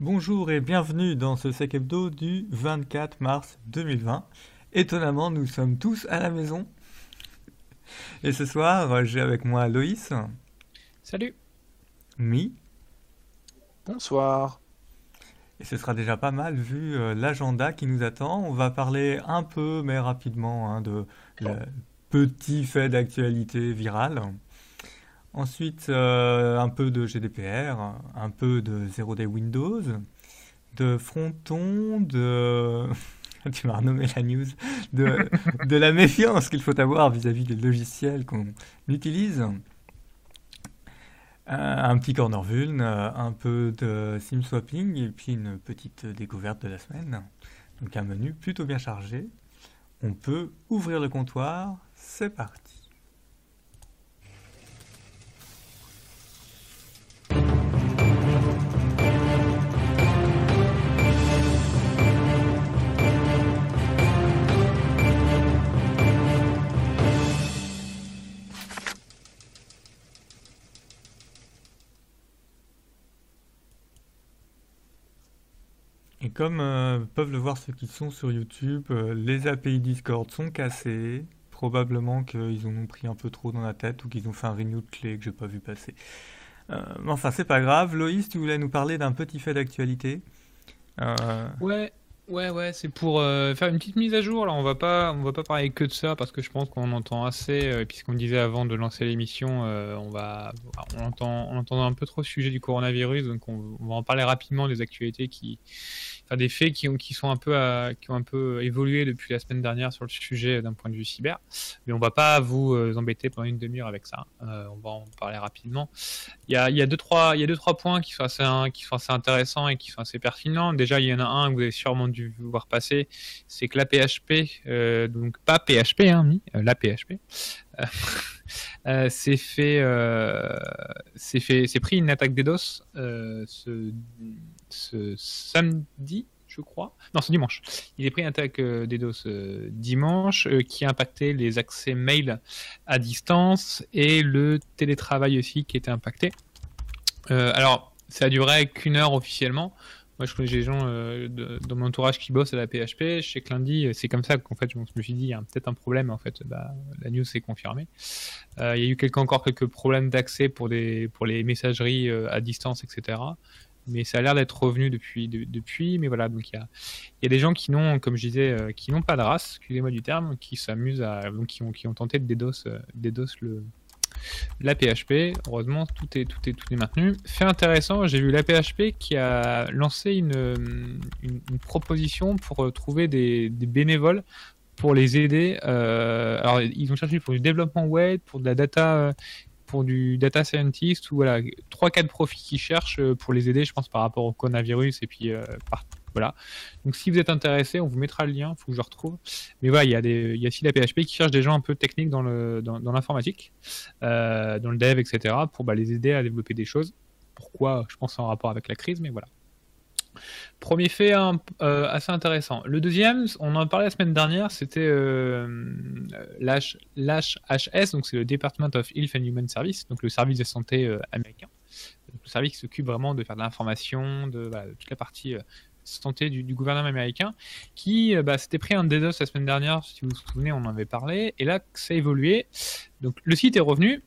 Bonjour et bienvenue dans ce Sec Hebdo du 24 mars 2020. Étonnamment, nous sommes tous à la maison. Et ce soir, j'ai avec moi Loïs. Salut. Mi. Bonsoir. Et ce sera déjà pas mal vu euh, l'agenda qui nous attend. On va parler un peu, mais rapidement, hein, de le petit fait d'actualité virale. Ensuite, euh, un peu de GDPR, un peu de Zero Day Windows, de Fronton, de... tu m'as renommé la news, de, de la méfiance qu'il faut avoir vis-à-vis des logiciels qu'on utilise. Euh, un petit corner vuln, euh, un peu de sim swapping et puis une petite découverte de la semaine. Donc un menu plutôt bien chargé. On peut ouvrir le comptoir, c'est parti. Comme euh, peuvent le voir ceux qui sont sur YouTube, euh, les API Discord sont cassés. Probablement qu'ils ont pris un peu trop dans la tête ou qu'ils ont fait un renew de clé que j'ai pas vu passer. Euh, enfin, c'est pas grave. Loïs, tu voulais nous parler d'un petit fait d'actualité? Ouais, Ouais, ouais, c'est pour euh, faire une petite mise à jour. Là, on va pas, on va pas parler que de ça parce que je pense qu'on entend assez. Euh, puisqu'on disait avant de lancer l'émission, euh, on va, on entend, on entend un peu trop le sujet du coronavirus, donc on, va en parler rapidement des actualités qui, enfin des faits qui ont, qui sont un peu, qui ont un peu évolué depuis la semaine dernière sur le sujet d'un point de vue cyber. Mais on va pas vous embêter pendant une demi-heure avec ça. on va en parler rapidement. Il y a, il y a deux trois, il y a deux trois points qui sont assez, qui sont assez intéressants et qui sont assez pertinents. Déjà, il y en a un que vous avez sûrement dû voir passer, c'est que la PHP, euh, donc pas PHP, hein, euh, la PHP, euh, s'est fait, c'est fait, c'est pris une attaque DDoS ce, ce samedi, je crois. Non, c'est dimanche. Il est pris une attaque DDoS dimanche qui a impacté les accès mail à distance et le télétravail aussi qui était impacté. alors, ça a duré qu'une heure officiellement. Moi, je connais des gens euh, dans mon entourage qui bossent à la PHP. Que lundi, euh, c'est comme ça qu'en fait, je me suis dit, il y a peut-être un problème. En fait, bah, la news s'est confirmée. Euh, il y a eu encore quelques problèmes d'accès pour, les messageries à distance, etc. Mais ça a l'air d'être revenu depuis. Mais voilà, donc il y a, des gens qui n'ont, comme je disais, qui n'ont pas de race, excusez-moi du terme, qui s'amusent donc qui ont tenté de DDoS, DDoS le, la PHP. Heureusement, tout est, tout est, tout est maintenu. Fait intéressant, j'ai vu la PHP qui a lancé une, proposition pour euh, trouver des, des, bénévoles pour les aider. Euh, alors, ils ont cherché pour du développement web, pour de la data, euh, du data scientist, ou voilà, trois quatre profils qui cherchent pour les aider, je pense, par rapport au coronavirus et puis par voilà. Donc si vous êtes intéressé, on vous mettra le lien, faut que je retrouve. Mais voilà, il y a des, il y aussi la PHP qui cherche des gens un peu techniques dans le, dans, l'informatique, euh, dans le dev, etc. pour bah, les aider à développer des choses. Pourquoi? Je pense en rapport avec la crise, mais voilà. Premier fait euh, assez intéressant. Le deuxième, on en parlait la semaine dernière, c'était euh, l'HHS, donc c'est le Department of Health and Human Service, donc le service de santé euh, américain. Le service qui s'occupe vraiment de faire de l'information, de, toute la partie santé du, gouvernement américain, qui euh, bah, s'était pris un DDoS la semaine dernière, si vous vous souvenez, on en avait parlé, et là, ça a évolué. Donc, le site est revenu.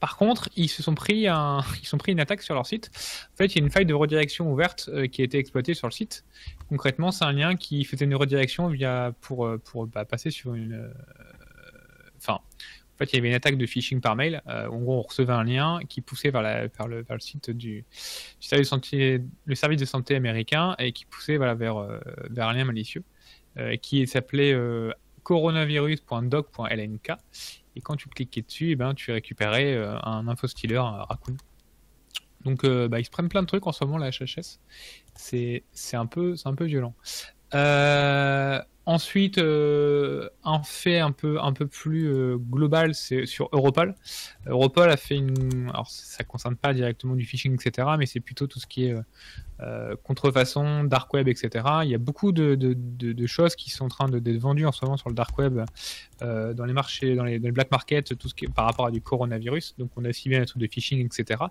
Par contre, ils se sont pris, un, ils pris une attaque sur leur site. En fait, il y a une faille de redirection ouverte euh, qui a été exploitée sur le site. Concrètement, c'est un lien qui faisait une redirection via pour, euh, pour bah, passer sur une. Enfin, en fait, il y avait une attaque de phishing par mail. Euh, en gros, on recevait un lien qui poussait vers, la, le, vers le, site du, service, de santé, le service de santé américain et qui poussait vers, euh, vers un lien malicieux euh, qui s'appelait coronavirus.doc.lnk. Et quand tu cliquais dessus, eh ben, tu récupérais un infostealer, un raccoon. Donc, bah, ils se prennent plein de trucs en ce moment, la HHS. C'est un, peu, un peu violent. Euh, Ensuite, euh, un fait un peu, un peu plus euh, global, c'est sur Europol. Europol a fait une. Alors, ça ne concerne pas directement du phishing, etc., mais c'est plutôt tout ce qui est euh, contrefaçon, dark web, etc. Il y a beaucoup de, choses qui sont en train d'être vendues en ce moment sur le dark web, dans les marchés, dans les, black market, tout ce qui est par rapport à du coronavirus. Donc, on a aussi bien les trucs de phishing, etc.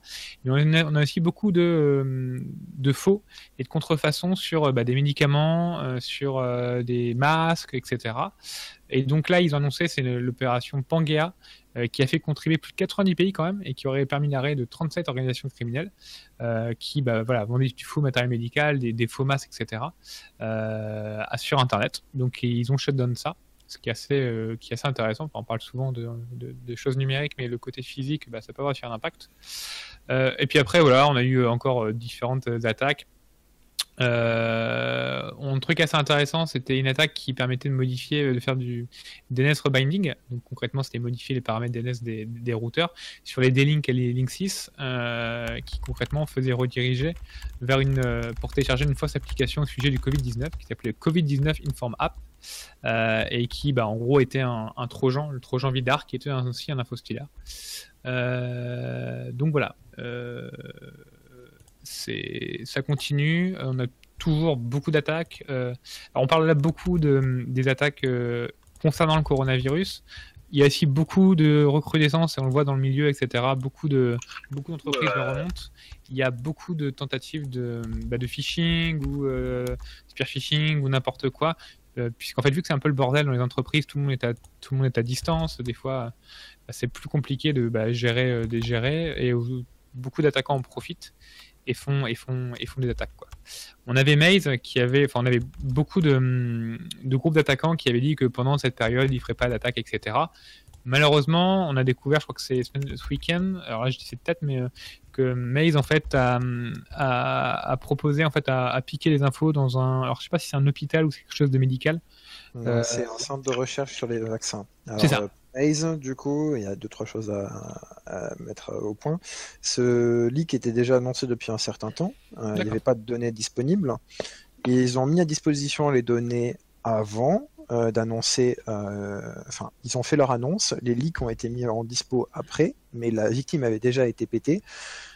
Mais on a, a aussi beaucoup de, de faux et de contrefaçon sur bah, des médicaments, sur des masques, etc. Et donc là, ils ont annoncé, c'est l'opération Pangea, euh, qui a fait contribuer plus de 90 pays quand même, et qui aurait permis l'arrêt de 37 organisations criminelles, euh, qui bah, voilà, vendaient du faux matériel médical, des, faux masques, etc., euh, sur Internet. Donc ils ont shutdown ça ce qui est assez, qui est assez intéressant. on parle souvent de, choses numériques, mais le côté physique, bah, ça peut avoir un impact. et puis après, voilà, on a eu encore différentes attaques. Euh, un truc assez intéressant, c'était une attaque qui permettait de modifier, de faire du DNS rebinding. Donc concrètement, c'était modifier les paramètres DNS des, des routeurs sur les D-Link et les Link 6, euh, qui concrètement faisaient rediriger vers une, euh, pour télécharger une fausse application au sujet du Covid-19 qui s'appelait Covid-19 Inform App. Et qui, bah, en gros, était un, Trojan, le Trojan Vidar, qui était aussi un infostillaire. donc voilà. Euh, c'est ça continue. On a toujours beaucoup d'attaques. Euh, on parle là beaucoup de, des attaques euh, concernant le coronavirus. Il y a aussi beaucoup de recrudescence, et on le voit dans le milieu, etc. Beaucoup de beaucoup d'entreprises remontent. Il y a beaucoup de tentatives de, bah, de phishing ou euh, spear phishing ou n'importe quoi. Puisqu'en fait, vu que c'est un peu le bordel dans les entreprises, tout le monde est à, tout le monde est à distance. Des fois, bah, c'est plus compliqué de bah, gérer, des gérer et beaucoup d'attaquants en profitent et font, et font, et font des attaques. Quoi. On avait Maze qui avait, enfin, on avait beaucoup de, de groupes d'attaquants qui avaient dit que pendant cette période, ils feraient pas d'attaque, etc. Malheureusement, on a découvert, je crois que c'est ce week-end, alors là je dis c'est peut-être, mais euh, que Maze en fait a, a, a proposé en fait à, piquer les infos dans un, alors je sais pas si c'est un hôpital ou c'est quelque chose de médical. Euh, c'est un centre de recherche sur les vaccins. C'est ça. Euh, Maze, du coup, il y a deux trois choses à, mettre au point. Ce leak était déjà annoncé depuis un certain temps. Il n'y avait pas de données disponibles. Ils ont mis à disposition les données avant euh, d'annoncer. Euh, enfin, ils ont fait leur annonce. Les leaks ont été mis en dispo après, mais la victime avait déjà été pétée.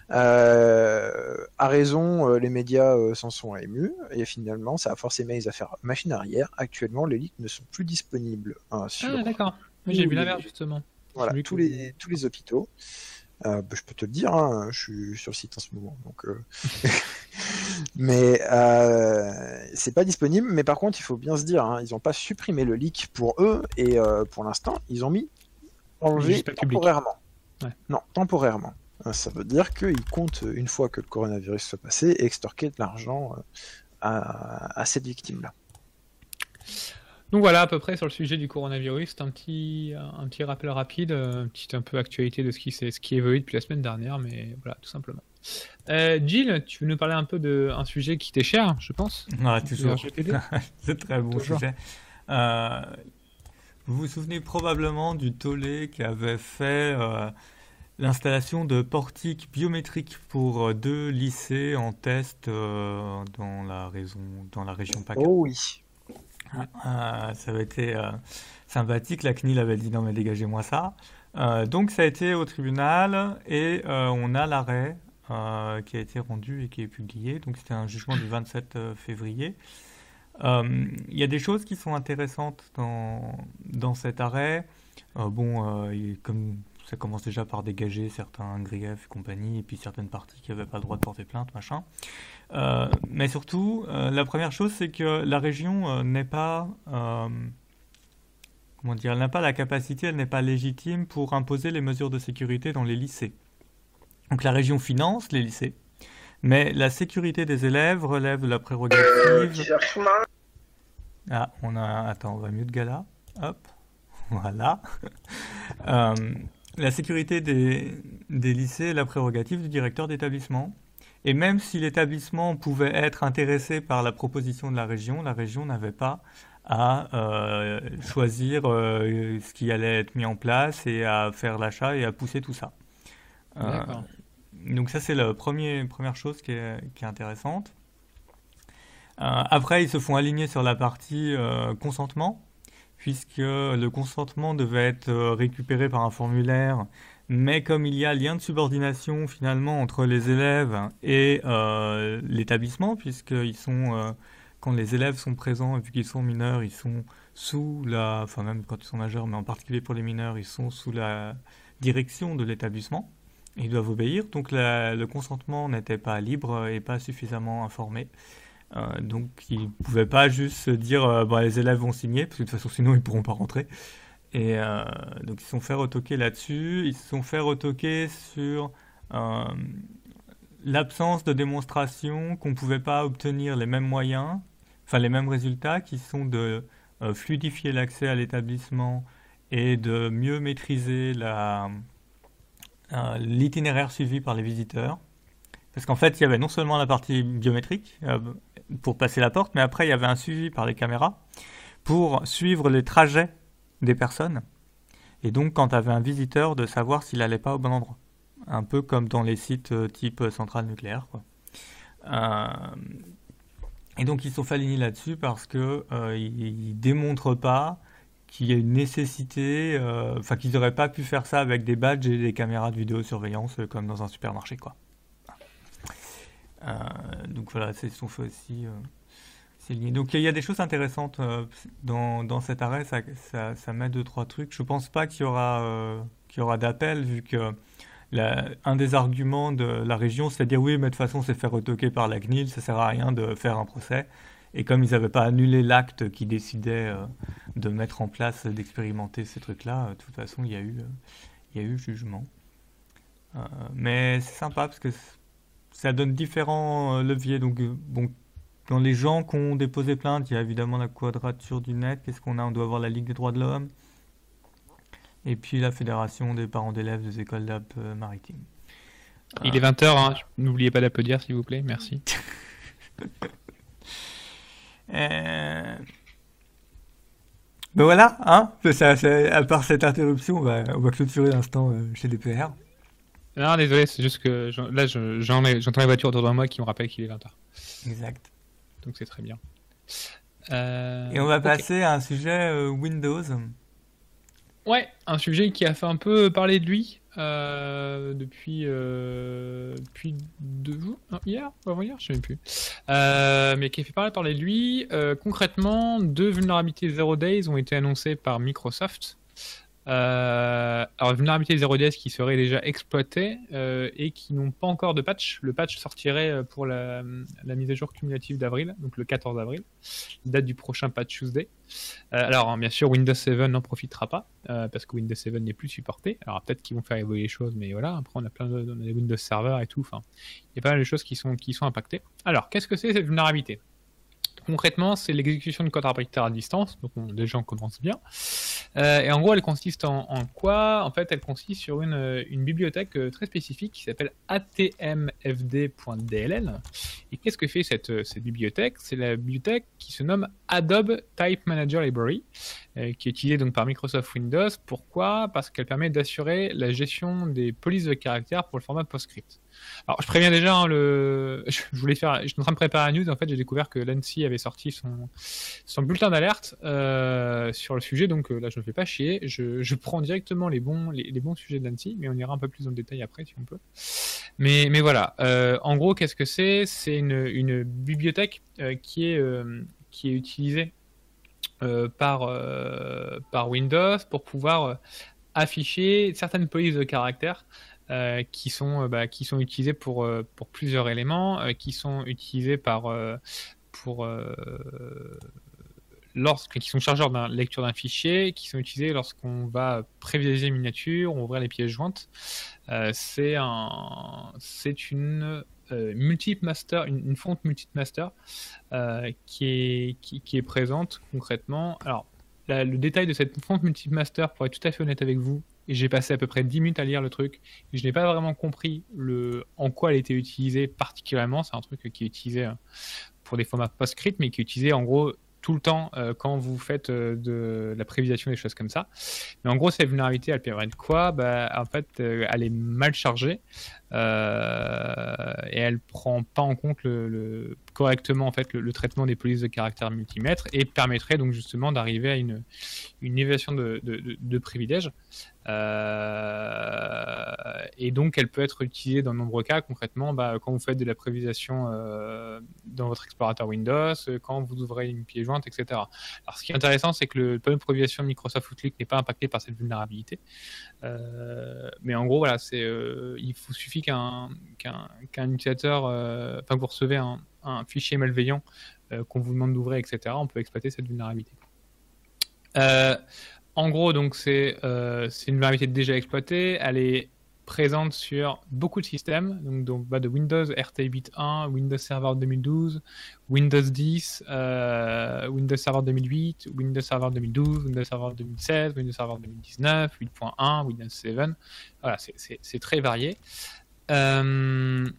à raison, les médias s'en sont émus et finalement, ça a forcé Maze à faire machine arrière. Actuellement, les leaks ne sont plus disponibles ah, d'accord j'ai vu l'inverse justement. Voilà, tous les, tous les hôpitaux. Euh, bah, je peux te le dire, hein, je suis sur le site en ce moment. Donc, euh... mais euh, c'est pas disponible. Mais par contre, il faut bien se dire, hein, ils n'ont pas supprimé le leak pour eux et euh, pour l'instant, ils ont mis enlevé temporairement. Non, temporairement. Euh, ça veut dire qu'ils comptent, une fois que le coronavirus soit passé, extorquer de l'argent à, à cette victime-là. Donc voilà à peu près sur le sujet du coronavirus, un petit, un petit rappel rapide, un petit un peu actualité de ce qui, ce qui évolue depuis la semaine dernière, mais voilà, tout simplement. Euh, Gilles, tu veux nous parler un peu d'un sujet qui t'est cher, je pense? Ouais, toujours. C'est très bon sujet. Euh, vous vous souvenez probablement du tollé qui avait fait euh, l'installation de portiques biométriques pour deux lycées en test dans, la raison, dans la région PACA. Oh oui. Ah, ça avait été euh, sympathique. La CNIL avait dit non mais dégagez-moi ça. Euh, donc ça a été au tribunal et euh, on a l'arrêt qui a été rendu et qui est publié. Donc c'était un jugement du 27 février. Il y a des choses qui sont intéressantes dans, dans cet arrêt. bon, comme ça commence déjà par dégager certains griefs et compagnie, et puis certaines parties qui n'avaient pas le droit de porter plainte, machin. Euh, mais surtout, euh, la première chose, c'est que la région euh, n'est pas, comment dire, elle n'a pas la capacité, elle n'est pas légitime pour imposer les mesures de sécurité dans les lycées. Donc la région finance les lycées, mais la sécurité des élèves relève de la prérogative. Ah, on a, attends, on va mieux de gala. Hop, voilà. la sécurité des, des lycées est la prérogative du directeur d'établissement. Et même si l'établissement pouvait être intéressé par la proposition de la région, la région n'avait pas à euh, choisir euh, ce qui allait être mis en place et à faire l'achat et à pousser tout ça. Euh, donc ça c'est la première, première chose qui est, qui est intéressante. après ils se font aligner sur la partie consentement puisque le consentement devait être récupéré par un formulaire mais comme il y a lien de subordination finalement entre les élèves et euh, l'établissement, puisqu'ils sont, euh, quand les élèves sont présents et vu qu'ils sont mineurs, ils sont sous la, enfin même quand ils sont majeurs, mais en particulier pour les mineurs, ils sont sous la direction de l'établissement. ils doivent obéir. Donc le consentement n'était pas libre et pas suffisamment informé. Euh, donc ils ne pouvaient pas juste se dire bah, les élèves vont signer, parce que de toute façon sinon ils ne pourront pas rentrer. Et donc ils se sont fait retoquer là-dessus. Ils se sont fait retoquer sur l'absence de démonstration qu'on ne pouvait pas obtenir les mêmes moyens, enfin les mêmes résultats qui sont de fluidifier l'accès à l'établissement et de mieux maîtriser euh, l'itinéraire suivi par les visiteurs. Parce qu'en fait, il y avait non seulement la partie biométrique euh, pour passer la porte, mais après, il y avait un suivi par les caméras pour suivre les trajets des personnes. Et donc, quand tu avais un visiteur, de savoir s'il n'allait pas au bon endroit. Un peu comme dans les sites euh, type centrale nucléaire. Quoi. et donc, ils sont fait là-dessus parce qu'ils ne démontrent pas qu'il y a une nécessité, euh, enfin qu'ils n'auraient pas pu faire ça avec des badges et des caméras de vidéosurveillance euh, comme dans un supermarché, quoi. Euh, donc voilà, c'est son fait aussi. Donc il y a des choses intéressantes dans, dans, cet arrêt, ça, ça, met deux trois trucs. Je pense pas qu'il y aura qu'il y aura d'appel vu que un des arguments de la région, c'est de dire oui, mais de toute façon c'est fait retoquer par la CNIL, ça sert à rien de faire un procès. Et comme ils n'avaient pas annulé l'acte qui décidait euh, de mettre en place, d'expérimenter ces trucs-là, euh, de toute façon, il y a eu, euh, il y a eu jugement. mais c'est sympa parce que ça donne différents leviers. Donc, bon, dans les gens qui ont déposé plainte, il y a évidemment la quadrature du net. Qu'est-ce qu'on a On doit avoir la Ligue des droits de l'homme. Et puis la Fédération des parents d'élèves des écoles d'Alpes maritimes. Il est 20h, hein. n'oubliez pas d'applaudir s'il vous plaît, merci. Euh... Ben voilà, hein ça, à part cette interruption, on va, on va clôturer l'instant euh, chez DPR. Non, désolé, c'est juste que là, j'entends les voitures autour de moi qui me rappellent qu'il est 20h. Exact. Donc c'est très bien. Euh, Et on va passer à un sujet euh, Windows. Ouais, un sujet qui a fait un peu parler de lui euh, depuis, euh, depuis deux jours, hier ou avant hier, je ne sais plus, euh, mais qui a fait parler, parler de lui. concrètement, deux vulnérabilités Zero Days ont été annoncées par Microsoft. Euh, alors, vulnérabilité 0DS qui serait déjà exploitée euh, et qui n'ont pas encore de patch. Le patch sortirait euh, pour la, mise à jour cumulative d'avril, donc le 14 avril, date du prochain patch Tuesday. alors, hein, bien sûr, Windows 7 n'en profitera pas parce que Windows 7 n'est plus supporté. Alors, peut-être qu'ils vont faire évoluer les choses, mais voilà. Après, on a plein de Windows Server et tout. Enfin, il y a pas mal de choses qui sont, qui sont impactées. Alors, qu'est-ce que c'est cette vulnérabilité? Concrètement, c'est l'exécution de code arbitraire à distance, donc on, déjà on commence bien. Euh, et en gros, elle consiste en, quoi? En fait, elle consiste sur une, euh, bibliothèque euh, très spécifique qui s'appelle atmfd.dll. Et qu'est-ce que fait cette, bibliothèque? C'est la bibliothèque qui se nomme Adobe Type Manager Library, qui est utilisée donc par Microsoft Windows. Pourquoi? Parce qu'elle permet d'assurer la gestion des polices de caractère pour le format PostScript. Alors, je préviens déjà, hein, le... je voulais faire, je suis en train de préparer la news. En fait, j'ai découvert que l'ANSI avait sorti son, son bulletin d'alerte euh, sur le sujet. Donc euh, là, je ne fais pas chier. Je, je prends directement les bons, les, bons sujets de l'ANSI, mais on ira un peu plus dans le détail après si on peut. Mais, mais voilà. Euh, en gros, qu'est-ce que c'est? C'est une, une, bibliothèque qui est qui est utilisée par par Windows pour pouvoir afficher certaines polices de caractère euh, qui sont euh, bah, qui sont utilisés pour euh, pour plusieurs éléments, qui sont utilisés par pour lorsque qui sont chargeurs de lecture d'un fichier, qui sont utilisés lorsqu'on va prévisualiser une miniature ou ouvrir les pièces jointes. c'est un une master, une, fonte multiple master qui est qui, qui, est présente concrètement. Alors le détail de cette fonte multiple master, pour être tout à fait honnête avec vous, j'ai passé à peu près 10 minutes à lire le truc. Je n'ai pas vraiment compris le, en quoi elle était utilisée particulièrement. C'est un truc qui est utilisé euh, pour des formats PostScript, mais qui est utilisé en gros tout le temps euh, quand vous faites euh, de, la prévisualisation des choses comme ça. Mais en gros, cette vulnérabilité, elle permet de quoi? Bah, En fait, elle est mal chargée. Et elle prend pas en compte correctement en fait le, traitement des polices de caractère multimètre et permettrait donc justement d'arriver à une, une évaluation de, de, privilèges. Euh, et donc, elle peut être utilisée dans de nombreux cas. Concrètement, bah, quand vous faites de la prévisation euh, dans votre explorateur Windows, quand vous ouvrez une pièce jointe, etc. Alors, ce qui est intéressant, c'est que le panneau de prévisation de Microsoft Outlook n'est pas impacté par cette vulnérabilité. Euh, mais en gros, voilà, c'est, il vous suffit qu'un, utilisateur, enfin, que vous recevez un, fichier malveillant qu'on vous demande d'ouvrir, etc. On peut exploiter cette vulnérabilité. Euh, en gros, donc euh, c'est une vulnérabilité déjà exploitée. Elle est présente sur beaucoup de systèmes, donc, bah, de Windows RT 8.1, Windows Server 2012, Windows 10, euh, Windows Server 2008, Windows Server 2012, Windows Server 2016, Windows Server 2019, 8.1, Windows 7. Voilà, c'est très varié. Euh,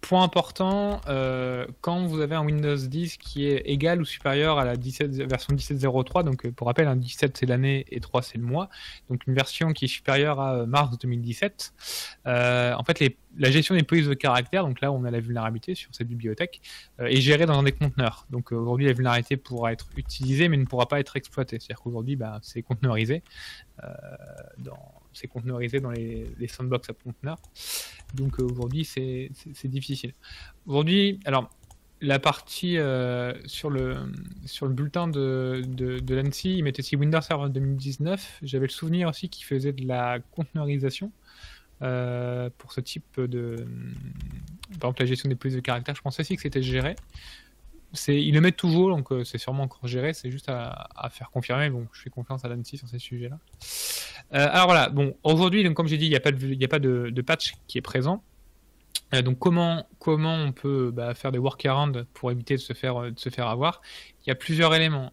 Point important, euh, quand vous avez un Windows 10 qui est égal ou supérieur à la 17, version 17.03, donc euh, pour rappel, un 17 c'est l'année et 3 c'est le mois, donc une version qui est supérieure à mars 2017, en fait la gestion des polices de caractère, donc là on a la vulnérabilité sur cette bibliothèque, est gérée dans des conteneurs. Donc aujourd'hui la vulnérabilité pourra être utilisée mais ne pourra pas être exploitée. C'est-à-dire qu'aujourd'hui bah, c'est conteneurisé dans c'est conteneurisé dans les, sandbox à conteneurs. Donc euh, aujourd'hui, c'est difficile. Aujourd'hui, alors la partie euh, sur, le, sur le bulletin de, de, l'ANSI, il mettait aussi Windows Server 2019. J'avais le souvenir aussi qu'il faisait de la conteneurisation. Euh, pour ce type de. Par exemple, la gestion des polices de caractère, je pensais aussi que c'était géré ils le mettent toujours, donc euh, c'est sûrement encore géré. C'est juste à, faire confirmer. Bon, je fais confiance à l'ANSI sur ces sujets-là. Euh, alors voilà. Bon, aujourd'hui, donc comme j'ai dit, il n'y a pas de, a pas de, patch qui est présent. Euh, donc comment on peut bah, faire des workarounds pour éviter de se faire de se faire avoir? Il y a plusieurs éléments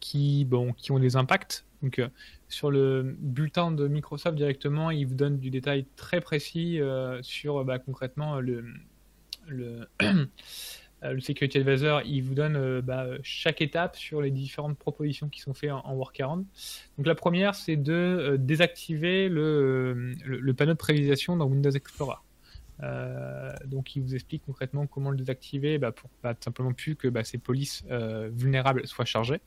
qui ont des impacts. Donc sur le bulletin de Microsoft directement, il vous donne du détail très précis sur bah, concrètement le le Security Advisor, il vous donne euh, bah, chaque étape sur les différentes propositions qui sont faites en, workaround. Donc la première, c'est de euh, désactiver le, le, panneau de prévisualisation dans Windows Explorer. donc il vous explique concrètement comment le désactiver bah, pour pas simplement plus que bah, ces polices vulnérables soient chargées.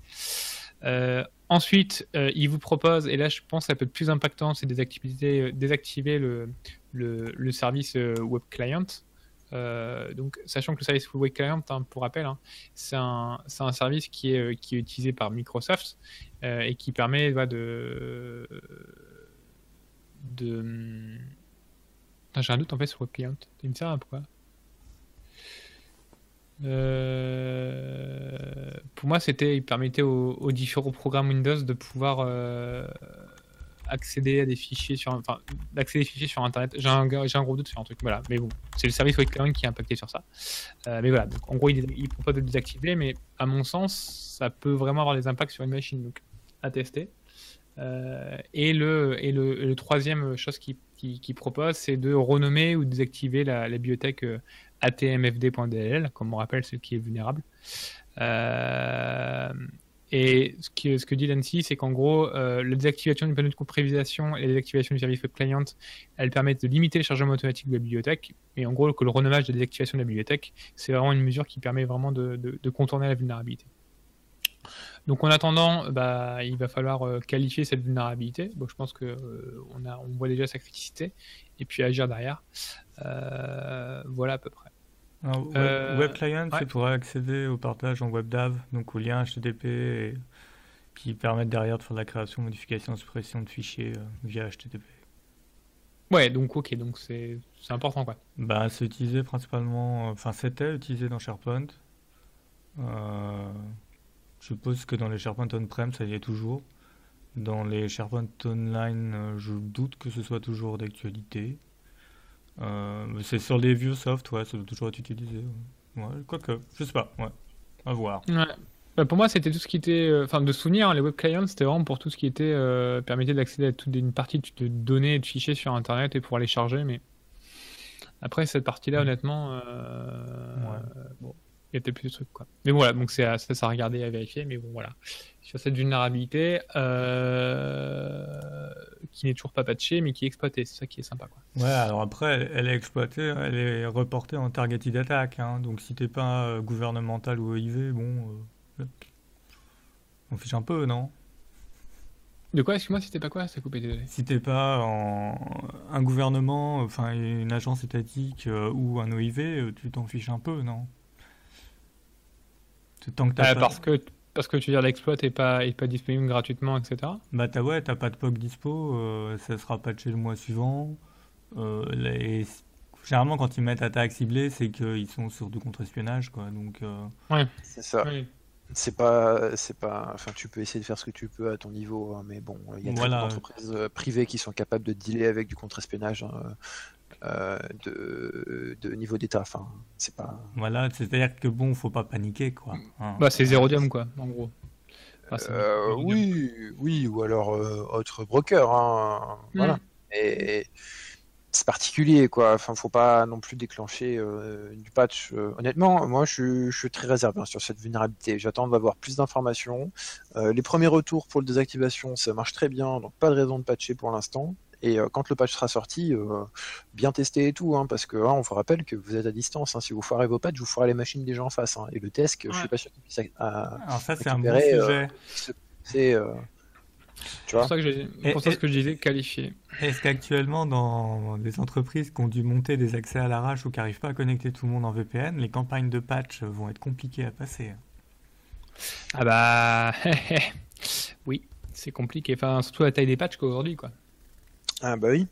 ensuite, il vous propose, et là je pense que ça peut être plus impactant, c'est désactiver, désactiver le, le, le service Web Client. Euh, donc, sachant que le service Full Wake Client, hein, pour rappel, hein, c'est un, un, service qui est, qui est utilisé par Microsoft euh, et qui permet de. de... J'ai un doute en fait sur Client. Tu me sers pourquoi euh, Pour moi, c'était, il permettait aux, différents programmes Windows de pouvoir accéder à des fichiers sur, enfin, d'accéder fichiers sur Internet. J'ai un, un gros doute sur un truc, voilà. Mais bon, c'est le service Wake qui est impacté sur ça. Euh, mais voilà, donc en gros, il, propose de désactiver, mais à mon sens, ça peut vraiment avoir des impacts sur une machine, donc à tester. Euh, et le, et le, troisième chose qu'il qui, propose, c'est de renommer ou désactiver la, bibliothèque euh, atmfd.dll, comme on rappelle, ce qui est vulnérable. Et ce, qui, ce que dit l'ANSI, c'est qu'en gros, euh, la désactivation du panneau de prévisation et la désactivation du service web client, elles permettent de limiter le chargement automatique de la bibliothèque. Et en gros, que le renommage de la désactivation de la bibliothèque, c'est vraiment une mesure qui permet vraiment de, contourner la vulnérabilité. Donc en attendant, bah, il va falloir euh, qualifier cette vulnérabilité. Je pense qu'on euh, voit déjà sa criticité et puis agir derrière. Voilà à peu près. Euh, web, Client, c'est pour accéder au partage en WebDAV, donc au lien HTTP qui permettent derrière de faire de la création, modification, suppression de fichiers euh, via HTTP. Ouais, donc ok, donc c'est important quoi. Bah, c'est utilisé principalement, enfin c'était utilisé dans SharePoint. Euh, je suppose que dans les SharePoint on-prem, ça y est toujours. Dans les SharePoint online, je doute que ce soit toujours d'actualité. Euh, c'est sur les vieux soft, ouais, ça doit toujours être utilisé. Ouais, quoique, je sais pas, ouais, à voir. Ouais. Bah, pour moi, c'était tout ce qui était. Euh, enfin, de souvenir, hein, les web clients, c'était vraiment pour tout ce qui était. Euh, permettait d'accéder à toute une partie de données et de fichiers sur Internet et pour les charger, mais. Après, cette partie-là, honnêtement. ouais. Bon. Il y a peut-être plus de trucs quoi. Mais voilà, donc c'est ça, ça à regarder, à vérifier. Mais bon, voilà. Sur cette vulnérabilité euh, qui n'est toujours pas patchée, mais qui est exploitée, c'est ça qui est sympa quoi. Ouais, alors après, elle est exploitée, elle est reportée en targeted attack. Hein. donc si t'es pas euh, gouvernemental ou OIV, bon, euh, on fiche un peu, non? De quoi? Excuse-moi, si t'es pas quoi? Ça coupé, désolé. Si t'es pas en... un gouvernement, enfin une agence étatique ou un OIV, tu t'en fiches un peu, non? Tant que t'as pas... Parce que parce que tu veux dire l'exploit n'est pas, est pas disponible gratuitement, etc. Bah t'as ouais, t'as pas de POC dispo, euh, ça sera patché le mois suivant. Euh, les... Généralement quand ils mettent attaque ciblée, c'est qu'ils sont sur du contre-espionnage, quoi. Donc. Euh... Ouais. C'est ça. C'est pas, c'est pas, enfin tu peux essayer de faire ce que tu peux à ton niveau, hein, mais bon, il y a voilà. d'entreprises euh, privées qui sont capables de dealer avec du contre-espionnage. Hein. Euh, de, de, niveau d'état. Enfin, c'est pas. Voilà, c'est-à-dire que bon, faut pas paniquer, quoi. Hein. Bah, c'est Zerodium, quoi, en gros. Euh, oui, oui, ou alors euh, autre broker. Hein, Voilà. Hmm. Et c'est particulier, quoi. Enfin, faut pas non plus déclencher du patch. honnêtement, moi, je, je, suis très réservé hein, sur cette vulnérabilité. J'attends d'avoir plus d'informations. les premiers retours pour le désactivation, ça marche très bien, donc pas de raison de patcher pour l'instant. Et euh, quand le patch sera sorti, euh, bien tester et tout, hein, parce que hein, on vous rappelle que vous êtes à distance. Hein. si vous foirez vos patchs, vous foirez les machines des gens en face. et le test, je suis pas sûr qu'il puisse. Alors ça, c'est un bon sujet. c'est pour, ça que, pour ça que je disais qualifié. Est-ce qu'actuellement, dans des entreprises qui ont dû monter des accès à l'arrache ou qui n'arrivent pas à connecter tout le monde en VPN, les campagnes de patch vont être compliquées à passer? Ah bah. oui, c'est compliqué. Enfin, surtout la taille des patchs qu'aujourd'hui, quoi. Ah bah oui.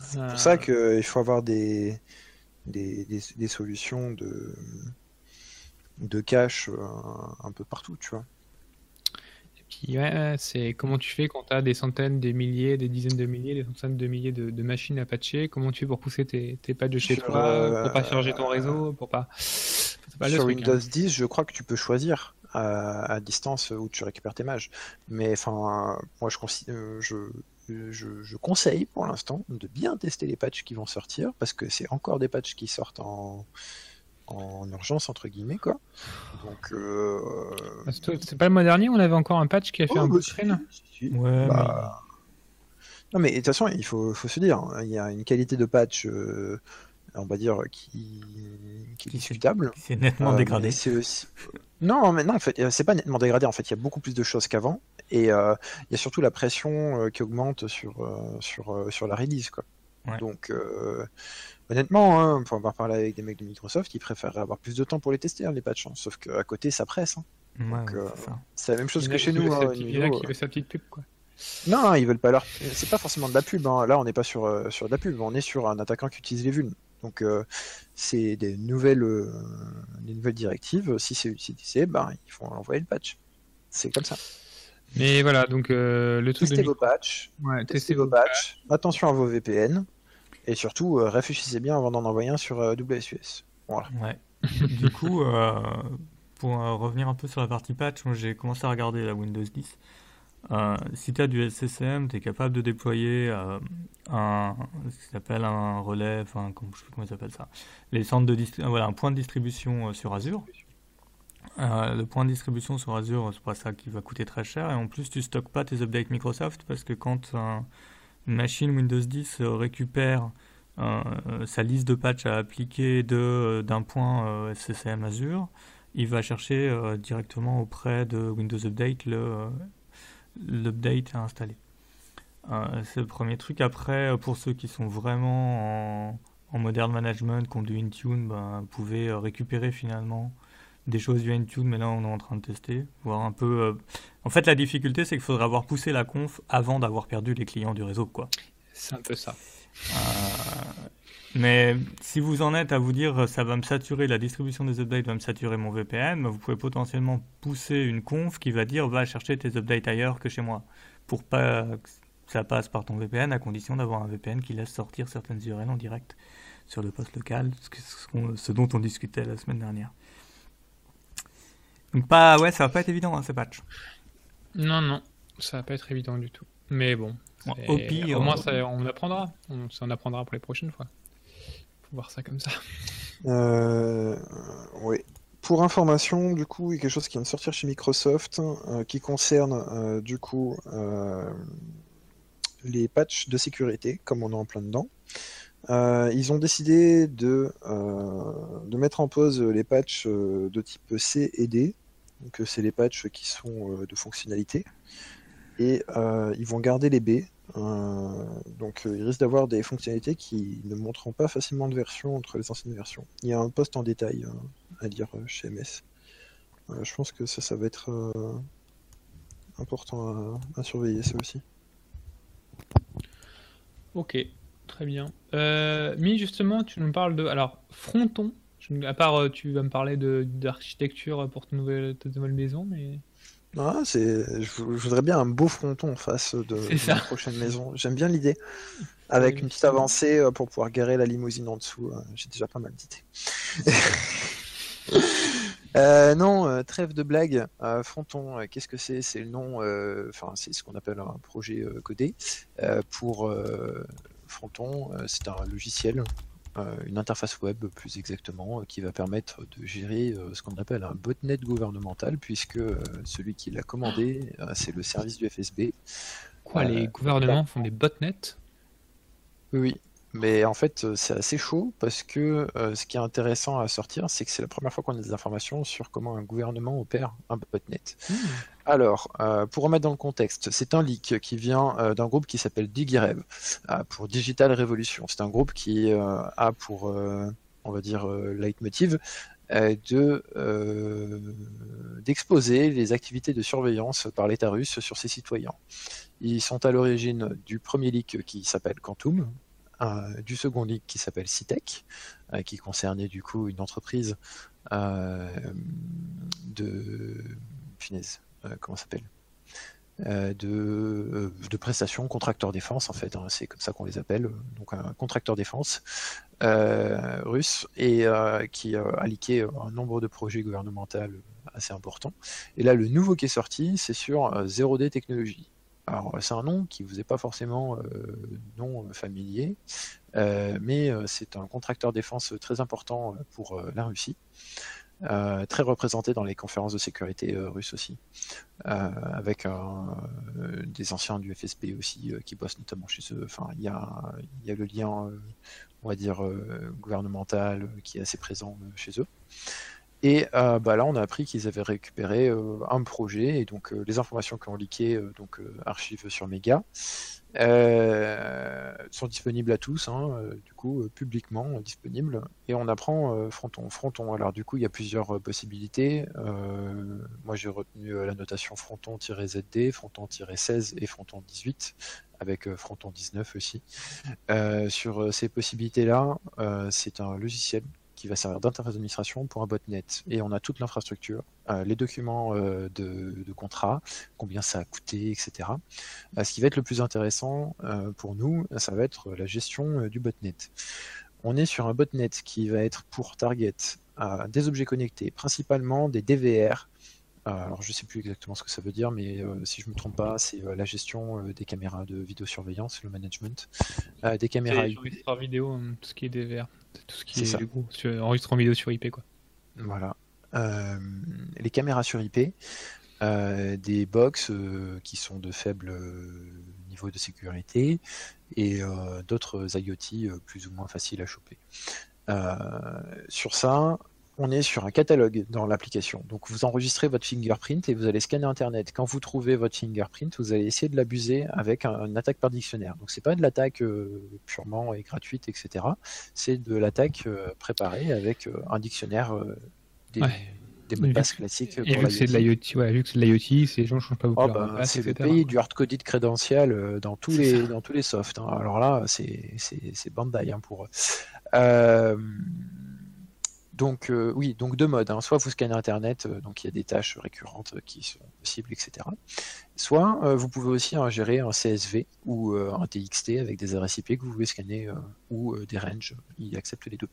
C'est pour ça euh. qu'il faut avoir des, des, des, solutions de, de cache euh, un peu partout, tu vois. Et puis ouais, c'est comment tu fais quand tu as des centaines, des milliers, des dizaines de milliers, des centaines de milliers de, machines à patcher, comment tu fais pour pousser tes, tes patchs de chez toi, euh, pour pas charger ton réseau, pour pas... Sur Windows 10, hein. je crois que tu peux choisir à, à, distance où tu récupères tes mages. Mais enfin, moi je, je, je, conseille pour l'instant de bien tester les patchs qui vont sortir, parce que c'est encore des patchs qui sortent en, en urgence, entre guillemets, quoi. Donc. Euh, c'est pas le mois dernier, on avait encore un patch qui a fait oh, un bah, screen Ouais, bah, Non, mais de toute façon, il faut, faut, se dire, hein, il y a une qualité de patch. Euh, on va dire qui, qui est discutable. C'est nettement euh, dégradé. Non, mais non, en fait, c'est pas nettement dégradé. En fait, il y a beaucoup plus de choses qu'avant. Et euh, il y a surtout la pression euh, qui augmente sur, euh, sur, sur la release. Quoi. Donc, honnêtement, hein, pour avoir parlé avec des mecs de Microsoft, ils préfèrent avoir plus de temps pour les tester, hein, les patchs. Hein. Sauf qu'à côté, ça presse. c'est la même chose que chez nous. Il y en a qui veut sa petite pub. Quoi. Non, ils veulent pas leur. C'est pas forcément de la pub. Là, on n'est pas sur, sur de la pub. On est sur un attaquant qui utilise les vulnes. Donc, c'est des nouvelles, des nouvelles directives. Si c'est utilisé, ben, ils font envoyer le patch. C'est comme ça. Mais voilà, donc euh, le truc testez vos patchs, ouais, testez, vos patchs, attention à vos VPN, et surtout euh, réfléchissez bien avant d'en envoyer un sur euh, WSUS. Voilà. Ouais. du coup, pour revenir un peu sur la partie patch, moi j'ai commencé à regarder la Windows 10. si tu as du SSM, tu es capable de déployer un, ce qui s'appelle un relais, enfin, comment, je sais comment ils appellent ça, les centres de voilà, un point de distribution sur Azure. Euh, le point de distribution sur Azure, c'est pas ça qui va coûter très cher. Et en plus, tu stockes pas tes updates Microsoft parce que quand une machine Windows 10 récupère euh, sa liste de patchs à appliquer d'un point euh, SCCM Azure, il va chercher directement auprès de Windows Update l'update à installer. c'est le premier truc. Après, pour ceux qui sont vraiment en, en modern management, qui ont du Intune, ben, vous pouvez récupérer finalement des choses du mais là on est en train de tester, voir un peu. Euh, en fait, la difficulté, c'est qu'il faudrait avoir poussé la conf avant d'avoir perdu les clients du réseau, quoi. C'est un peu ça. Euh, mais si vous en êtes à vous dire ça va me saturer, la distribution des updates va me saturer mon VPN, vous pouvez potentiellement pousser une conf qui va dire va chercher tes updates ailleurs que chez moi. Pour pas que ça passe par ton VPN, à condition d'avoir un VPN qui laisse sortir certaines URL en direct sur le poste local, ce dont on discutait la semaine dernière. Donc pas, ouais, ça va pas être évident hein, ces patchs. Non, non, ça va pas être évident du tout. Mais bon, au pire, au moins ça, on apprendra. On, on apprendra pour les prochaines fois. Faut voir ça comme ça. Euh, oui. pour information, du coup, il y a quelque chose qui vient de sortir chez Microsoft qui concerne du coup les patchs de sécurité, comme on est en plein dedans. ils ont décidé de, de mettre en pause les patchs de type C et D. Donc c'est les patchs qui sont de fonctionnalité. Et ils vont garder les B, euh, donc euh, il risque d'avoir des fonctionnalités qui ne montreront pas facilement de version entre les anciennes versions. Il y a un post en détail euh, à lire chez MS. je pense que ça, ça va être important à, surveiller, ça aussi. Ok, très bien. Mi, justement, tu nous parles de. Alors, Fronton, à part tu vas me parler d'architecture pour ta nouvelle, ta nouvelle maison, mais. Ah, c'est, je, voudrais bien un beau fronton en face de, la prochaine maison. J'aime bien l'idée. Avec une petite avancée euh, pour pouvoir garer la limousine en dessous. Euh, j'ai déjà pas mal d'idées. Euh, non, trêve de blague. fronton, qu'est-ce que c'est? C'est le nom, enfin, c'est ce qu'on appelle un projet codé. pour Fronton, c'est un logiciel euh, une interface web plus exactement, euh, qui va permettre de gérer euh, ce qu'on appelle un botnet gouvernemental, puisque celui qui l'a commandé, c'est le service du FSB. Quoi, les gouvernements font des botnets? Oui, mais en fait, euh, c'est assez chaud parce que euh, ce qui est intéressant à sortir, c'est que c'est la première fois qu'on a des informations sur comment un gouvernement opère un botnet. Hmm. Alors, euh, pour remettre dans le contexte, c'est un leak qui vient d'un groupe qui s'appelle DigiRev pour Digital Revolution. C'est un groupe qui a pour, on va dire, leitmotiv de d'exposer les activités de surveillance par l'État russe sur ses citoyens. Ils sont à l'origine du premier leak qui s'appelle Quantum, du second leak qui s'appelle Citec, euh, qui concernait du coup une entreprise euh, de. Euh, comment s'appelle de, de, prestations, contracteurs défense en fait, hein, c'est comme ça qu'on les appelle, donc un contracteur défense russe et qui a liqué un nombre de projets gouvernementaux assez importants. Et là, le nouveau qui est sorti, c'est sur 0D Technologies. Alors, c'est un nom qui vous est pas forcément euh, non familier, euh, mais euh, c'est un contracteur défense très important pour la Russie. très représenté dans les conférences de sécurité russes aussi, avec des anciens du FSB aussi qui bossent notamment chez eux. Enfin, il y a, y a, le lien, on va dire, gouvernemental qui est assez présent chez eux. Et euh, bah là, on a appris qu'ils avaient récupéré euh, un projet, et donc euh, les informations qui ont leaké, donc archives sur Mega, sont disponibles à tous, hein, du coup, publiquement disponibles. Et on apprend Fronton. Fronton, alors du coup, il y a plusieurs possibilités. moi, j'ai retenu la notation Fronton-ZD, Fronton-16 et Fronton 18 avec Fronton 19 aussi. sur ces possibilités-là, c'est un logiciel qui va servir d'interface d'administration pour un botnet. Et on a toute l'infrastructure, euh, les documents euh, de, contrat, combien ça a coûté, etc. Euh, ce qui va être le plus intéressant pour nous, ça va être la gestion du botnet. On est sur un botnet qui va être pour target des objets connectés, principalement des DVR, alors je sais plus exactement ce que ça veut dire, mais si je me trompe pas, c'est la gestion des caméras de vidéosurveillance, le management, des caméras vidéo, hein, tout ce qui est DVR tout ce qui est, du coup, enregistrement vidéo sur IP, quoi. Voilà. Euh, les caméras sur IP, euh, des box euh, qui sont de faible niveau de sécurité et d'autres IoT plus ou moins faciles à choper. sur ça, on est sur un catalogue dans l'application. Donc vous enregistrez votre fingerprint et vous allez scanner Internet. Quand vous trouvez votre fingerprint, vous allez essayer de l'abuser avec une attaque par dictionnaire. Donc c'est pas de l'attaque euh, purement et gratuite, etc. C'est de l'attaque euh, préparée avec euh, un dictionnaire des, mots de passe classiques. Et vu que c'est de l'IoT, ouais, vu que c'est de l'IoT, ces gens changent pas beaucoup. Oh, bah, c'est le pays du hard-coded crédentiel dans tous les dans tous les softs. Hein. Alors là, c'est c'est Bandai hein, pour eux. Donc euh, oui, donc deux modes. Hein. Soit vous scannez Internet, euh, donc il y a des tâches récurrentes qui sont possibles, etc. Soit euh, vous pouvez aussi gérer un CSV ou un TXT avec des adresses IP que vous pouvez scanner ou des ranges. Il accepte les deux.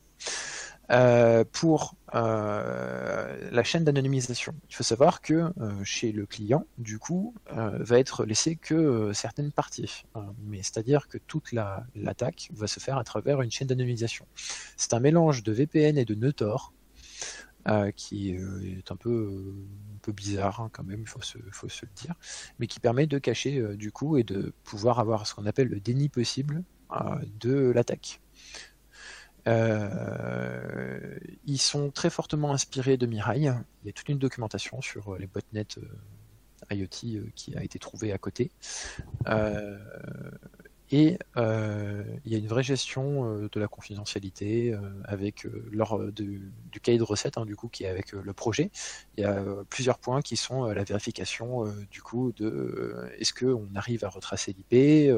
Pour la chaîne d'anonymisation, il faut savoir que chez le client, du coup, va être laissé que certaines parties. Mais c'est-à-dire que toute l'attaque va se faire à travers une chaîne d'anonymisation. C'est un mélange de VPN et de nœud qui est un peu, un peu bizarre hein, quand même, il faut se, faut se le dire, mais qui permet de cacher du coup et de pouvoir avoir ce qu'on appelle le déni possible de l'attaque. Ils sont très fortement inspirés de Mirai. Il y a toute une documentation sur les botnets IoT qui a été trouvée à côté. Et euh, il y a une vraie gestion euh, de la confidentialité euh, avec lors du cahier de recettes hein, du coup qui est avec le projet. Il y a plusieurs points qui sont la vérification du coup de est-ce qu'on arrive à retracer l'IP,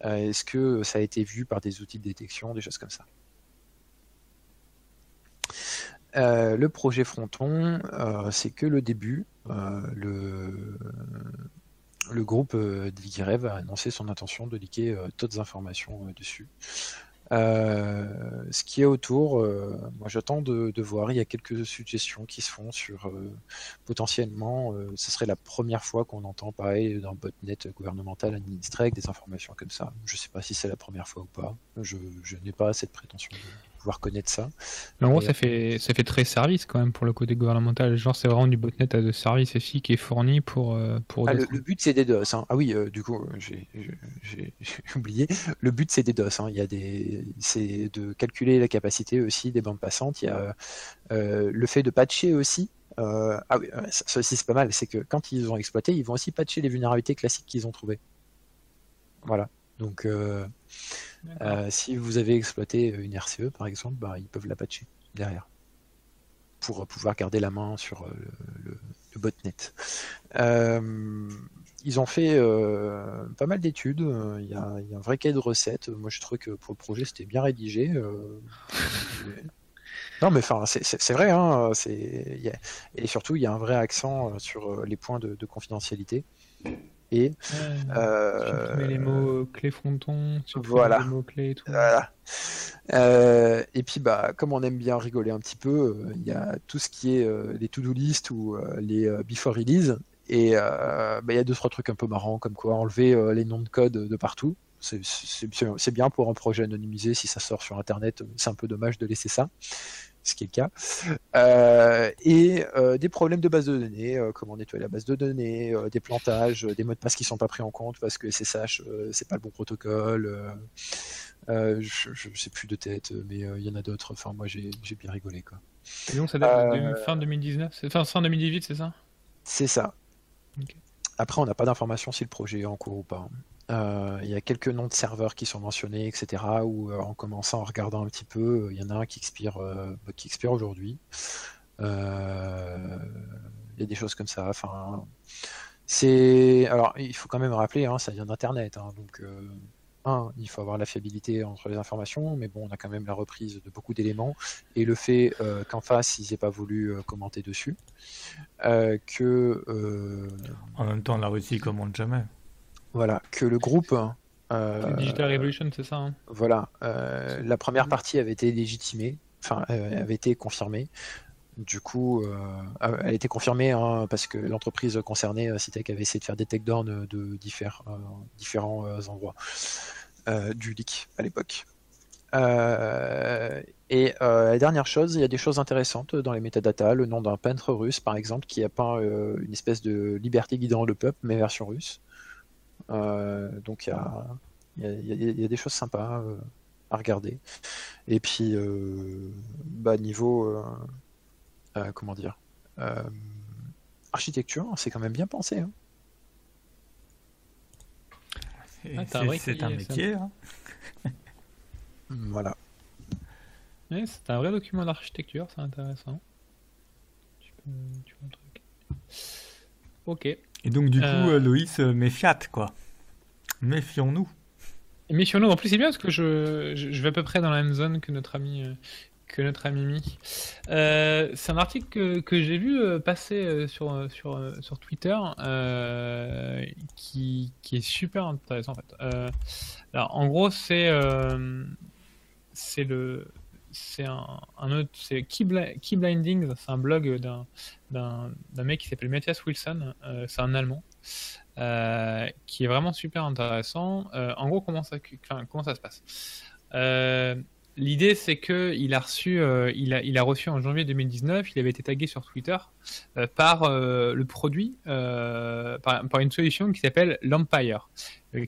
est-ce que ça a été vu par des outils de détection, des choses comme ça. Le projet Fronton, c'est que le début. le, le groupe euh, d'Igirev a annoncé son intention de liquer euh, d'autres informations euh, dessus. ce qui est autour, moi j'attends de, voir. Il y a quelques suggestions qui se font sur potentiellement, ce serait la première fois qu'on entend parler d'un botnet gouvernemental administré avec des informations comme ça. Je ne sais pas si c'est la première fois ou pas. Je, je n'ai pas cette prétention pouvoir connaître ça. Mais en gros, ça fait, ça fait très service quand même pour le côté gouvernemental. Genre, c'est vraiment du botnet de service ici qui est fourni pour. Euh, pour ah, le, but, c'est des DOS. Hein. Ah oui, euh, du coup, j'ai oublié. Le but, c'est des DOS. Hein. Il y a des, c'est de calculer la capacité aussi des bandes passantes. Il y a euh, le fait de patcher aussi. ah oui, ça aussi, c'est pas mal. C'est que quand ils ont exploité, ils vont aussi patcher les vulnérabilités classiques qu'ils ont trouvées. Voilà. Donc, euh, si vous avez exploité une RCE, par exemple, bah, ils peuvent la patcher derrière pour pouvoir garder la main sur euh, le, botnet. Euh, ils ont fait pas mal d'études. Il y, a, un vrai cahier de recettes. Moi, je trouve que pour le projet, c'était bien rédigé. non, mais enfin, c'est vrai. Hein, et surtout, il y a un vrai accent sur les points de confidentialité. Et euh, les mots clés fronton, voilà. les mots clés et tout. Voilà. Euh, et puis bah comme on aime bien rigoler un petit peu, euh, il y a tout ce qui est les to-do list ou les before release. Et bah, il y a deux trois trucs un peu marrants comme quoi enlever les noms de code de partout. C'est bien pour un projet anonymisé si ça sort sur internet. C'est un peu dommage de laisser ça ce qui est le cas, euh, et euh, des problèmes de base de données, euh, comment nettoyer la base de données, des plantages, des mots de passe qui sont pas pris en compte parce que SSH c'est pas le bon protocole. je, ne sais plus de tête, mais il y en a d'autres. Enfin, moi j'ai bien rigolé quoi. Et donc ça date de fin 2019, enfin fin 2018, c'est ça? C'est ça. Après, on n'a pas d'informations si le projet est en cours ou pas. Euh, il y a quelques noms de serveurs qui sont mentionnés, etc. Ou euh, en commençant en regardant un petit peu, euh, il y en a un qui expire, qui expire aujourd'hui. Il y a des choses comme ça. Enfin, c'est alors il faut quand même rappeler, hein, ça vient d'Internet, hein, donc un, il faut avoir la fiabilité entre les informations, mais bon, on a quand même la reprise de beaucoup d'éléments et le fait qu'en face ils n'aient pas voulu commenter dessus, que en même temps la Russie commente jamais. Voilà, que le groupe. Euh, Digital Revolution, c'est ça hein Voilà, euh, la première partie avait été légitimée, enfin, euh, avait été confirmée. Du coup, elle a été confirmée hein, parce que l'entreprise concernée, Citec, avait essayé de faire des takedowns de différents endroits du leak à l'époque. et la dernière chose, il y a des choses intéressantes dans les métadatas, le nom d'un peintre russe par exemple qui a peint une espèce de liberté guidant le peuple, mais version russe. Euh, donc il y a, des choses sympas euh, à regarder. Et puis, euh, bah, niveau, comment dire, architecture, c'est quand même bien pensé. Hein. C'est un, métier. Hein. voilà. c'est un vrai document d'architecture, c'est intéressant. Tu peux, tu peux un truc. Ok. Et donc, du coup, euh... euh Loïs, euh, méfiat, quoi. Méfions-nous. Méfions-nous. En plus, c'est bien parce que je, je, vais à peu près dans la même zone que notre ami, euh, que notre ami Mi. c'est un article que, que j'ai vu passer sur, sur, sur Twitter qui, qui est super intéressant, en fait. alors, en gros, c'est c'est le c'est un, autre, c'est Key, Blinding, c'est un blog d'un, d'un, mec qui s'appelle Matthias Wilson, euh, c'est un Allemand, euh, qui est vraiment super intéressant. Euh, en gros, comment ça, comment ça se passe? L'idée, c'est que il a reçu, il, a, il a reçu en janvier 2019, il avait été tagué sur Twitter par le produit, par, une solution qui s'appelle l'Empire,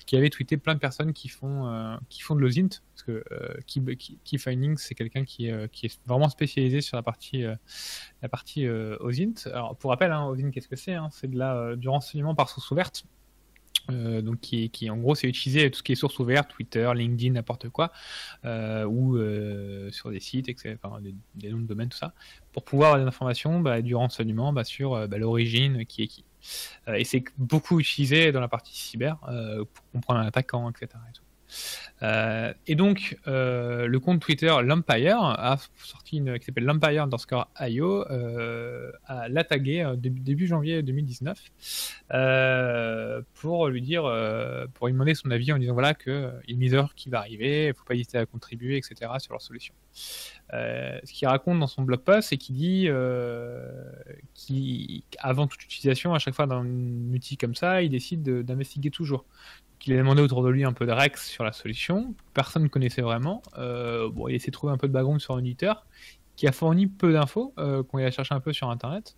qui avait tweeté plein de personnes qui font, qui font de l'OSINT, parce que Key, Key c'est quelqu'un qui, qui, est vraiment spécialisé sur la partie, la partie OSINT. Alors, pour rappel, hein, OSINT, qu'est-ce que c'est hein? C'est de la, du renseignement par source ouverte. Euh, donc qui, qui, en gros c'est utiliser tout ce qui est source ouverte, Twitter, LinkedIn, n'importe quoi, euh, ou euh, sur des sites, etc., enfin, des, noms de domaine, tout ça, pour pouvoir avoir des informations, bah, du renseignement bah, sur bah, l'origine, qui est qui. et c'est beaucoup utilisé dans la partie cyber pour comprendre un attaquant, etc. et donc, euh, le compte Twitter L'Empire a sorti une qui s'appelle L'Empire underscore IO, euh, à l'a tagué début, janvier 2019 pour lui dire, pour lui demander son avis en disant voilà qu'il y a une mise qui va arriver, il ne faut pas hésiter à contribuer, etc. sur leur solution. ce qu'il raconte dans son blog post, c'est qu'il dit qu'avant toute utilisation, à chaque fois dans un outil comme ça, il décide d'investiguer toujours qu'il a demandé autour de lui un peu de Rex sur la solution. Personne ne connaissait vraiment. Euh, bon, il a essayé de trouver un peu de background sur un éditeur qui a fourni peu d'infos euh, il a cherché un peu sur internet.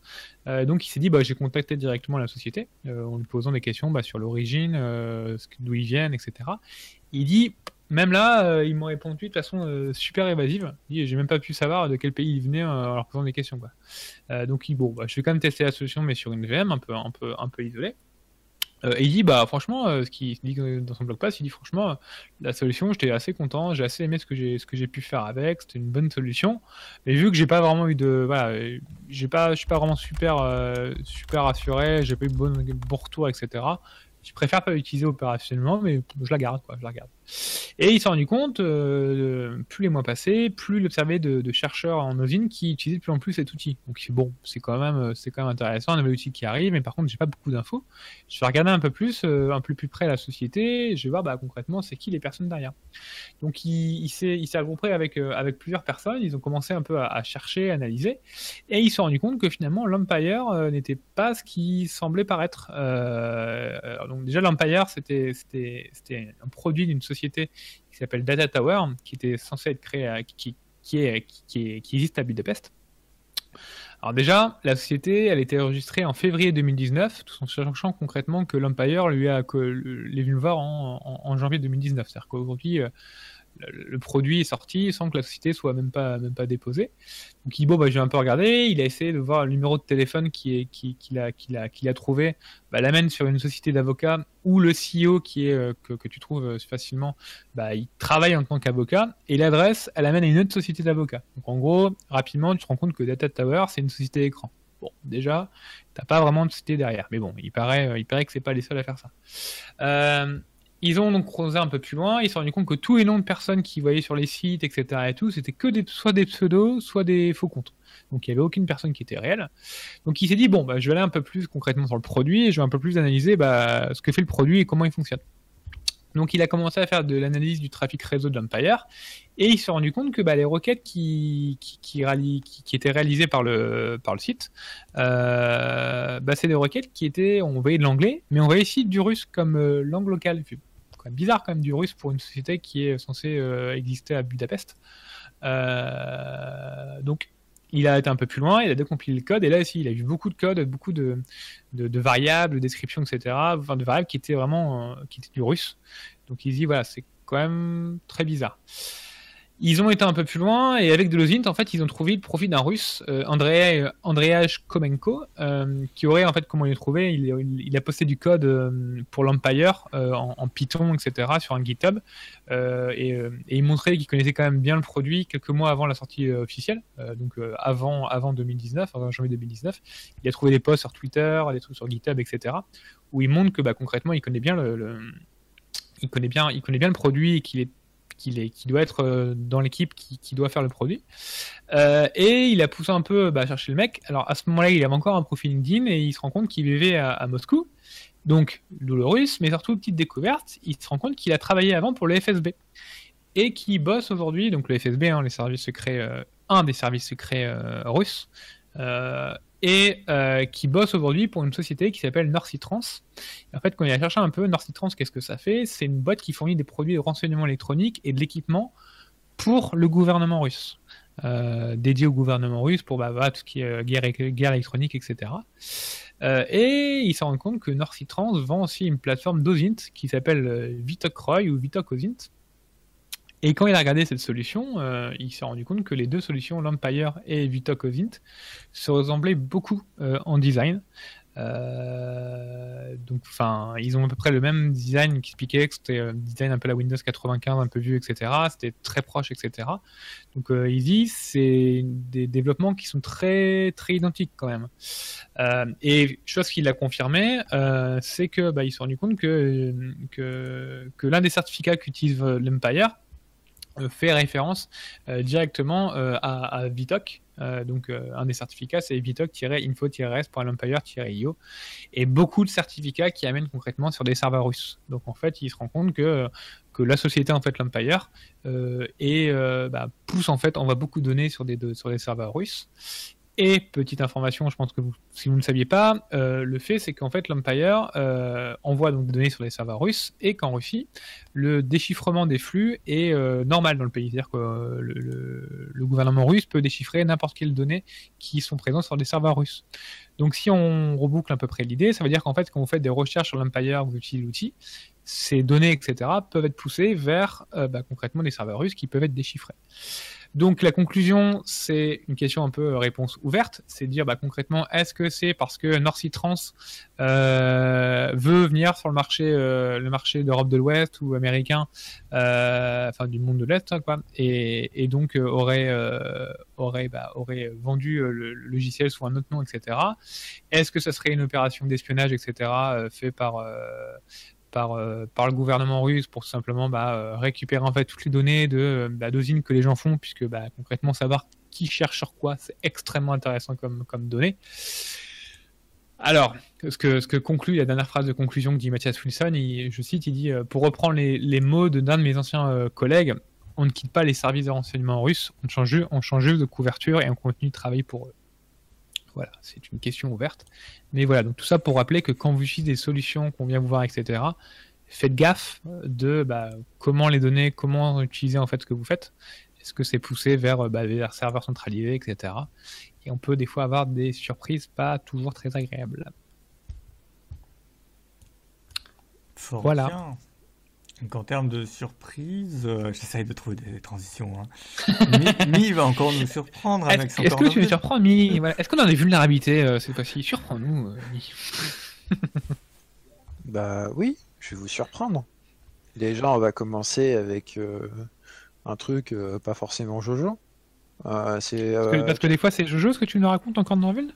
Euh, donc il s'est dit bah, j'ai contacté directement la société en lui posant des questions bah, sur l'origine, d'où ils viennent, etc. Il dit même là, ils m'ont répondu de façon super évasive. J'ai même pas pu savoir de quel pays ils venaient en leur posant des questions. Donc il, bon, bah, je vais quand même tester la solution mais sur une VM un peu, un peu isolée. Euh, et il dit, bah franchement, euh, ce qu'il dit dans son blog post, il dit franchement, la solution, j'étais assez content, j'ai assez aimé ce que j'ai ce que j'ai pu faire avec, c'était une bonne solution. Mais vu que j'ai pas vraiment eu de, j'ai pas, je suis pas vraiment super euh, super assuré, j'ai pas eu de bon, bon retour, etc je préfère pas l'utiliser opérationnellement, mais je la garde, quoi, je la garde. Et il s'est rendu compte, euh, plus les mois passaient, plus il observait de, chercheurs en usine qui utilisaient de plus en plus cet outil. Donc bon, c'est quand même, c'est quand même intéressant, un nouvel outil qui arrive, mais par contre, j'ai pas beaucoup d'infos. Je vais regarder un peu plus, euh, un peu plus près la société, je vais voir bah, concrètement c'est qui les personnes derrière. Donc il, il s'est, il regroupé avec, euh, avec plusieurs personnes, ils ont commencé un peu à, chercher, à analyser, et il s'est rendu compte que finalement l'Empire n'était pas ce qui semblait paraître donc déjà l'Empire, c'était un produit d'une société qui s'appelle Data Tower, qui était censé être créé, qui, existe à Budapest. Alors déjà, la société, elle était enregistrée en février 2019, tout en sachant concrètement que l'Empire lui a que les voir en, en, janvier 2019. C'est-à-dire qu'aujourd'hui, le produit est sorti sans que la société soit même pas même pas déposée. Donc il bon bah j'ai un peu regardé, il a essayé de voir le numéro de téléphone qui est qui qu'il a qu'il a qu'il a trouvé, bah, l'amène sur une société d'avocats où le CEO qui est euh, que, que, tu trouves euh, facilement, bah il travaille en tant qu'avocat et l'adresse elle amène à une autre société d'avocats. Donc en gros rapidement tu te rends compte que Data Tower c'est une société d'écran. Bon, déjà, t'as pas vraiment de société derrière. Mais bon, il paraît, euh, il paraît que c'est pas les seuls à faire ça. Euh, ils ont donc creusé un peu plus loin, ils se sont rendus compte que tous les noms de personnes qu'ils voyaient sur les sites, etc. et tout, c'était que soit des pseudos, soit des faux comptes. Donc il n'y avait aucune personne qui était réelle. Donc il s'est dit, bon, bah, je vais aller un peu plus concrètement sur le produit et je vais un peu plus analyser bah, ce que fait le produit et comment il fonctionne. Donc il a commencé à faire de l'analyse du trafic réseau de l'Empire et il s'est rendu compte que bah, les requêtes qui, étaient réalisées par le, site, euh, c'est des requêtes qui étaient, on voyait de l'anglais, mais on voyait aussi du russe comme euh, langue locale bizarre quand même du russe pour une société qui est censée euh, exister à Budapest. Euh, donc il a été un peu plus loin, il a décompilé le code, et là aussi, il a vu beaucoup de code, beaucoup de, de, variables, de descriptions, etc. Enfin, de variables qui étaient vraiment euh, qui étaient du russe. Donc il dit, voilà, c'est quand même très bizarre. Ils ont été un peu plus loin et avec de l'osint, en fait, ils ont trouvé le profit d'un russe, euh, Andrei, Komenko, euh, qui aurait, en fait, comment il l'a trouvé il, a posté du code euh, pour l'Empire euh, en, Python, etc., sur un GitHub. Et, il montrait qu'il connaissait quand même bien le produit quelques mois avant la sortie officielle, donc avant, avant 2019, avant janvier 2019. Il a trouvé des posts sur Twitter, des trucs sur GitHub, etc., où il montre que bah, concrètement, il connaît bien le, le il connaît bien, il connaît bien le produit et qu'il est qui doit être euh, dans l'équipe qui, doit faire le produit. Euh, et il a poussé un peu bah, chercher le mec. Alors à ce moment-là, il avait encore un profil LinkedIn et il se rend compte qu'il vivait à, Moscou. Donc douloureux, mais surtout petite découverte, il se rend compte qu'il a travaillé avant pour le FSB et qui bosse aujourd'hui, donc le FSB, hein, les services secrets, euh, un des services secrets russes, et euh, qui bosse aujourd'hui pour une société qui s'appelle Norcitrans. En fait, quand il a cherché un peu Norcitrans, qu'est-ce que ça fait? C'est une boîte qui fournit des produits de renseignement électronique et de l'équipement pour le gouvernement russe. Euh, dédié au gouvernement russe pour bah, tout ce qui est guerre, guerre électronique, etc. Euh, et il s'en rend compte que Trans vend aussi une plateforme d'OSINT qui s'appelle Vitok Roy ou Vitok OSINT. Et quand il a regardé cette solution, il s'est rendu compte que les deux solutions, l'Empire et Vitok OSINT, se ressemblaient beaucoup en design. Euh, donc, enfin, ils ont à peu près le même design qui expliquait que c'était un design un peu la Windows 95, un peu vieux, etc. C'était très proche, etc. Donc, euh, disent c'est des développements qui sont très très identiques quand même. Euh, et chose qui l'a confirmé, euh, c'est que bah, ils se sont rendus compte que que, l'un des certificats qu'utilise l'Empire euh, fait référence euh, directement euh, à, à, Vitok. donc un des certificats c'est vitok-info-res pour io et beaucoup de certificats qui amènent concrètement sur des serveurs russes. Donc en fait, il se rend compte que la société en fait l'Empire et bah, pousse en fait envoie beaucoup de données sur des sur des serveurs russes et petite information, je pense que si vous ne saviez pas, euh, le fait c'est qu'en fait l'Empire euh, envoie des données sur les serveurs russes et qu'en Russie, le déchiffrement des flux est euh, normal dans le pays. C'est-à-dire que le, gouvernement russe peut déchiffrer n'importe quelle donnée qui sont présentes sur des serveurs russes. Donc si on reboucle à peu près l'idée, ça veut dire qu'en fait quand vous faites des recherches sur l'Empire, vous utilisez l'outil, ces données, etc., peuvent être poussées vers bah, concrètement des serveurs russes qui peuvent être déchiffrés. Donc la conclusion, c'est une question un peu euh, réponse ouverte, c'est dire bah, concrètement, est-ce que c'est parce que North Trans euh, veut venir sur le marché, euh, le marché d'Europe de l'Ouest ou américain, enfin du monde de l'Est, quoi, et, donc aurait aurait bah, aurait vendu le logiciel sous un autre nom, etc. Est-ce que ça serait une opération d'espionnage, etc. fait par par, euh, par le gouvernement russe pour simplement bah, euh, récupérer en fait toutes les données de bah, que les gens font, puisque bah, concrètement savoir qui cherche sur quoi, c'est extrêmement intéressant comme, comme données. Alors, ce que, ce que conclut la dernière phrase de conclusion que dit Mathias Wilson, je cite, il dit euh, Pour reprendre les, les mots d'un de, mes anciens collègues, on ne quitte pas les services de renseignement russes, on change, on change de couverture et on continue de travailler pour eux. Voilà, c'est une question ouverte. Mais voilà, donc tout ça pour rappeler que quand vous utilisez des solutions qu'on vient vous voir, etc., faites gaffe de bah, comment les données, comment utiliser en fait ce que vous faites. Est-ce que c'est poussé vers, bah, vers serveurs centralisés, etc. Et on peut des fois avoir des surprises pas toujours très agréables. voilà. Donc en termes de surprise, euh, j'essaye de trouver des, transitions. Hein. Mi, va encore nous surprendre avec son Est-ce que tu veux surprendre Mi Est-ce qu'on a des vulnérabilités euh, cette fois-ci? Surprends-nous, euh, Mi. bah oui, je vais vous surprendre. Déjà, on va commencer avec un truc pas forcément Jojo. c'est, parce, que, des fois, c'est Jojo ce que tu nous racontes encore dans ville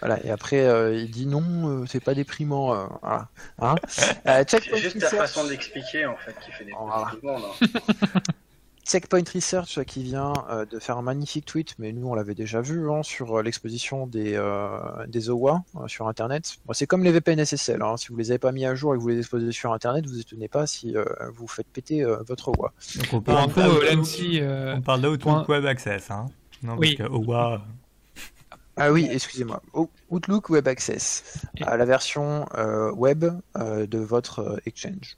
voilà, et après, euh, il dit non, euh, c'est pas déprimant. Euh, voilà. Hein c'est juste ta façon de l'expliquer en fait qui fait des voilà. Checkpoint Research qui vient de faire un magnifique tweet, mais nous on l'avait déjà vu hein, sur l'exposition des, des OWA sur Internet. c'est comme les VPN SSL, hein. si vous les avez pas mis à jour et que vous les exposez sur Internet, vous étonnez pas si vous faites péter votre OWA. Donc on parle, on parle d'Outlook Web Access, hein non, parce que OWA... Ah oui, excusez-moi. Outlook Web Access, la version euh, web euh, de votre euh, Exchange.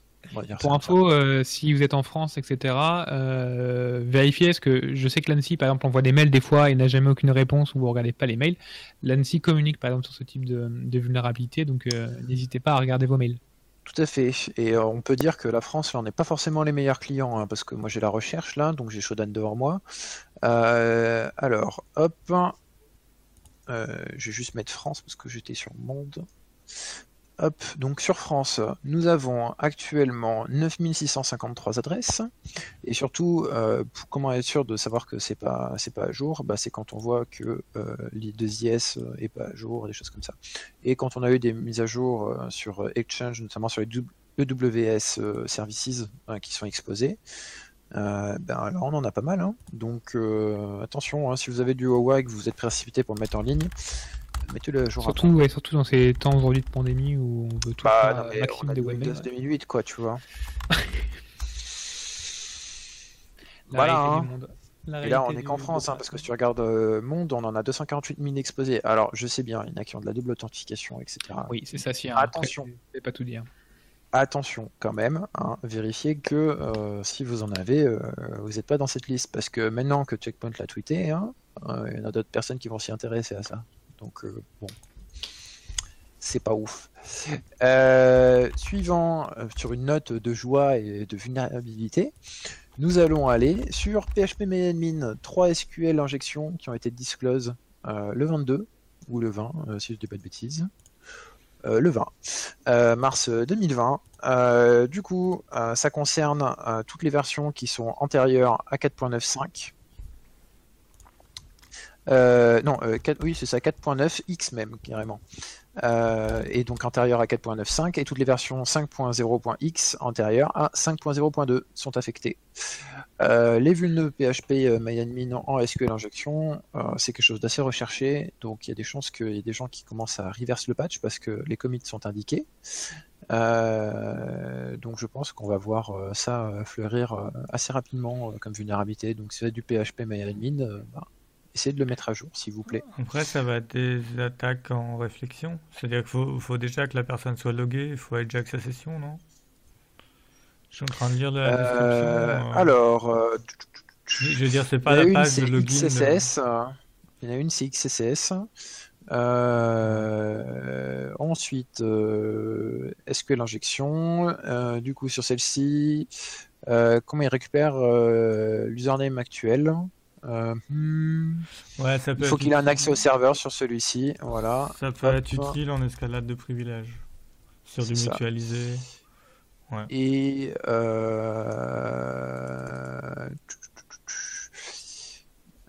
Pour info, si vous êtes en France, etc., vérifiez, parce que je sais que l'ANSI, par exemple, envoie des mails des fois et n'a jamais aucune réponse ou vous regardez pas les mails. L'ANSI communique, par exemple, sur ce type de, vulnérabilité, donc n'hésitez pas à regarder vos mails. Tout à fait. Et on peut dire que la France, là, on n'est pas forcément les meilleurs clients, hein, parce que moi j'ai la recherche là, donc j'ai Shodan devant moi. alors, hop, je vais juste mettre France parce que j'étais sur Monde. Hop, donc sur France, nous avons actuellement 9653 adresses. Et surtout, euh, comment être sûr de savoir que c'est pas c'est pas à jour bah, C'est quand on voit que euh, l'I2IS est pas à jour, des choses comme ça. Et quand on a eu des mises à jour euh, sur Exchange, notamment sur les EWS Services qui sont exposés, euh, ben alors on en a pas mal, hein. donc euh, attention, hein, si vous avez du Huawei et que vous êtes précipité pour le mettre en ligne, mettez-le jour. Surtout, surtout dans ces temps aujourd'hui de pandémie où on veut tout bah, maximum des Windows 2008 quoi, tu vois. voilà. Hein. Et là, on est qu'en France, hein, parce que si tu regardes euh, Monde, on en a 248 000 exposés. Alors, je sais bien, il y en a qui ont de la double authentification, etc. Oui, c'est ça, si. Attention. Je vais pas tout dire attention quand même, hein, vérifiez que euh, si vous en avez, euh, vous n'êtes pas dans cette liste. Parce que maintenant que Checkpoint l'a tweeté, hein, euh, il y en a d'autres personnes qui vont s'y intéresser à ça. Donc bon, c'est pas ouf. suivant, sur une note de joie et de vulnérabilité, nous allons aller sur PHP MyAdmin 3 SQL injections qui ont été disclosed le 22 ou le 20, si je dis pas de bêtises. Euh, le 20 euh, mars 2020. Euh, du coup, ça concerne toutes les versions qui sont antérieures à 4.95. non, oui, c'est ça, 4.9 X même, carrément. Euh, et donc antérieure à 4.95 et toutes les versions 5.0.x antérieures à 5.0.2 sont affectées. Euh, les vulnes PHP euh, MyAdmin en SQL injection, c'est quelque chose d'assez recherché, donc il y a des chances qu'il y ait des gens qui commencent à reverse le patch parce que les commits sont indiqués. donc je pense qu'on va voir ça fleurir assez rapidement comme vulnérabilité. Donc si avez du PHP MyAdmin, bah, essayez de le mettre à jour, s'il vous plaît. Après, ça va être des attaques en réflexion. C'est-à-dire qu'il faut, déjà que la personne soit loguée, il faut avec sa session, non? Je suis en train de lire la description. Euh, euh. Alors, euh, je veux dire, c'est pas la page de login. XSS, Il y en a une, c'est XSS. ensuite, est-ce que l'injection, du coup, sur celle-ci, comment il récupère l'username actuel? euh, hmm. ouais, ça il faut qu'il ait un accès au serveur sur celui-ci. Voilà. Ça peut être utile en escalade de privilèges. Sur du mutualisé. Ouais. Et euh...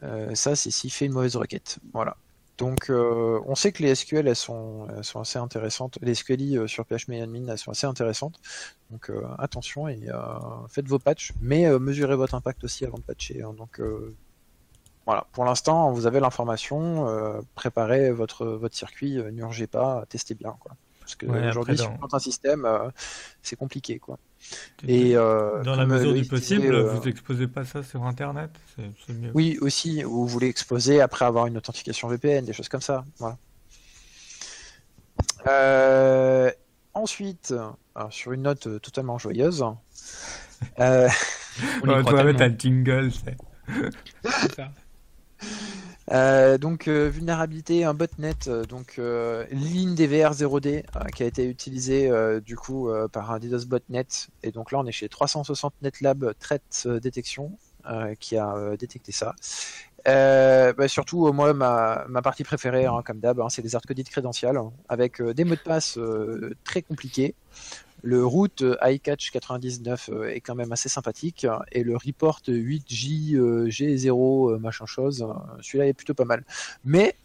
Euh, ça, c'est s'il fait une mauvaise requête. Voilà. Donc, euh, on sait que les SQL, elles sont, elles sont assez intéressantes. Les SQLI euh, sur PHP elles sont assez intéressantes. Donc, attention et faites vos patchs, mais mesurez votre impact aussi avant de patcher. Hein. Donc, voilà, pour l'instant, vous avez l'information, euh, préparez votre, votre circuit, euh, n'urgez pas, testez bien. Quoi. Parce que aujourd'hui, sur un système, euh, c'est compliqué. Quoi. Et, dans la mesure du possible, vous exposez pas ça sur Internet mieux. Oui, aussi, vous voulez exposer après avoir une authentification VPN, des choses comme ça. Voilà. ensuite, sur une note totalement joyeuse, on, on va mettre un jingle. C'est ça. Euh, donc euh, vulnérabilité un botnet euh, donc ligne DVR 0D qui a été utilisée du coup par un DDoS botnet et donc là on est chez 360 NetLab Threat Détection qui a détecté ça. Bah, surtout moi ma, partie préférée hein, comme d'hab hein, c'est les hardcoded credentials avec des mots de passe très compliqués le route iCatch 99 euh, est quand même assez sympathique et le report 8J G0 euh, machin chose, euh, celui-là est plutôt pas mal. Mais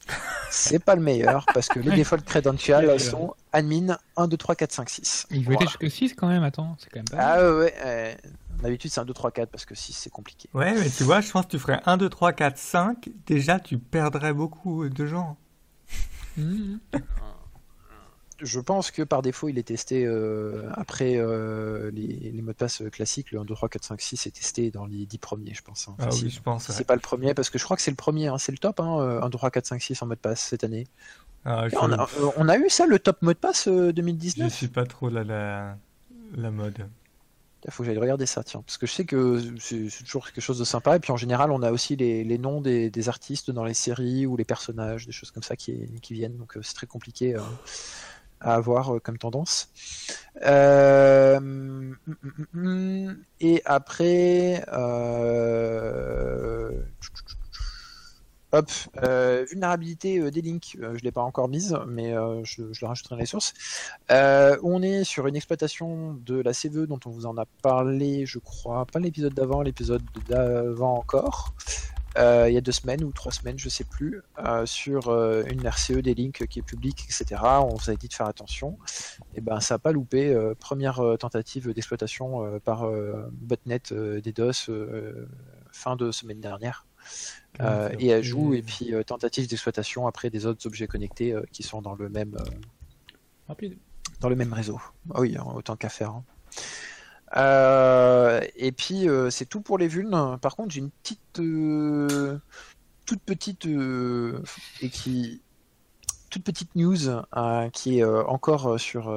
c'est pas le meilleur parce que les default credentials sont admin 1 2 3 4 5 6. Il veut jusque 6 quand même, attends, c'est quand même pas Ah ouais, D'habitude, c'est 1, 2, 3, 4 parce que 6, c'est compliqué. Ouais, mais tu vois, je pense que tu ferais 1, 2, 3, 4, 5. Déjà, tu perdrais beaucoup de gens. Mmh je pense que par défaut, il est testé euh, après euh, les, mots de passe classiques. Le 1, 2, 3, 4, 5, 6 est testé dans les 10 premiers, je pense. Hein. ah oui, je pense. C'est pas le premier, parce que je crois que c'est le premier, hein, c'est le top, hein, 1, 2, 3, 4, 5, 6 en mot de passe cette année. Ah, on, a, euh, on, a, eu ça, le top mot de passe 2019 Je suis pas trop la, la, la mode. Il faut que j'aille regarder ça, tiens. Parce que je sais que c'est toujours quelque chose de sympa. Et puis en général, on a aussi les, les noms des, des, artistes dans les séries ou les personnages, des choses comme ça qui, qui viennent. Donc c'est très compliqué à avoir euh, comme tendance. Euh, et après, euh, Hop, vulnérabilité des links, je ne l'ai pas encore mise, mais je, je, la rajouterai dans les sources. on est sur une exploitation de la CVE dont on vous en a parlé, je crois, pas l'épisode d'avant, l'épisode d'avant encore. Euh, il y a deux semaines ou trois semaines, je sais plus, euh, sur euh, une RCE des links qui est publique, etc. On vous a dit de faire attention. Et ben ça n'a pas loupé. première tentative d'exploitation par botnet des DOS fin de semaine dernière. et ajout et puis tentative d'exploitation après des autres objets connectés qui sont dans le même dans le même réseau. Ah oui, autant qu'à faire. Hein. Euh, et puis euh, c'est tout pour les vulnes. Par contre, j'ai une petite, euh, toute petite et qui toute petite news qui est encore sur,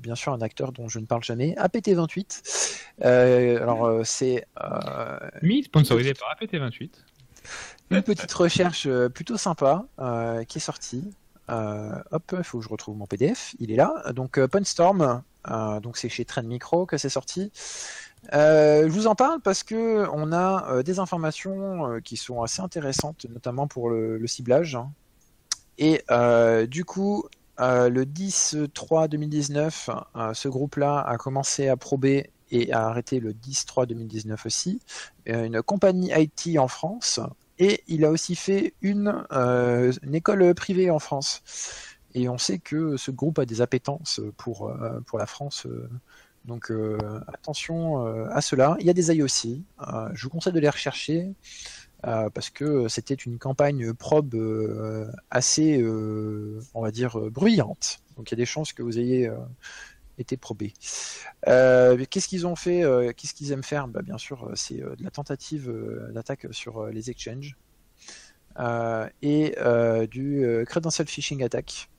bien sûr, un acteur dont je ne parle jamais, APT28. alors, c'est. Mi sponsorisé par APT28. Une petite recherche plutôt sympa qui est sortie. Hop, il faut que je retrouve mon PDF. Il est là. Donc, Punstorm, donc c'est chez Trend Micro que c'est sorti. je vous en parle parce que on a des informations qui sont assez intéressantes, notamment pour le, ciblage. Et euh, du coup, euh, le 10-3-2019, euh, ce groupe-là a commencé à prober et a arrêté le 10-3-2019 aussi, une compagnie IT en France, et il a aussi fait une, une, école privée en France. Et on sait que ce groupe a des appétences pour, pour la France. donc attention à cela. Il y a des IOC. je vous conseille de les rechercher. Euh, parce que c'était une campagne probe euh, assez, euh, on va dire, bruyante. Donc il y a des chances que vous ayez été probé. Qu'est-ce qu'ils ont fait Qu'est-ce qu'ils aiment faire? Bah, Bien sûr, c'est de la tentative d'attaque sur les exchanges et du credential phishing attack.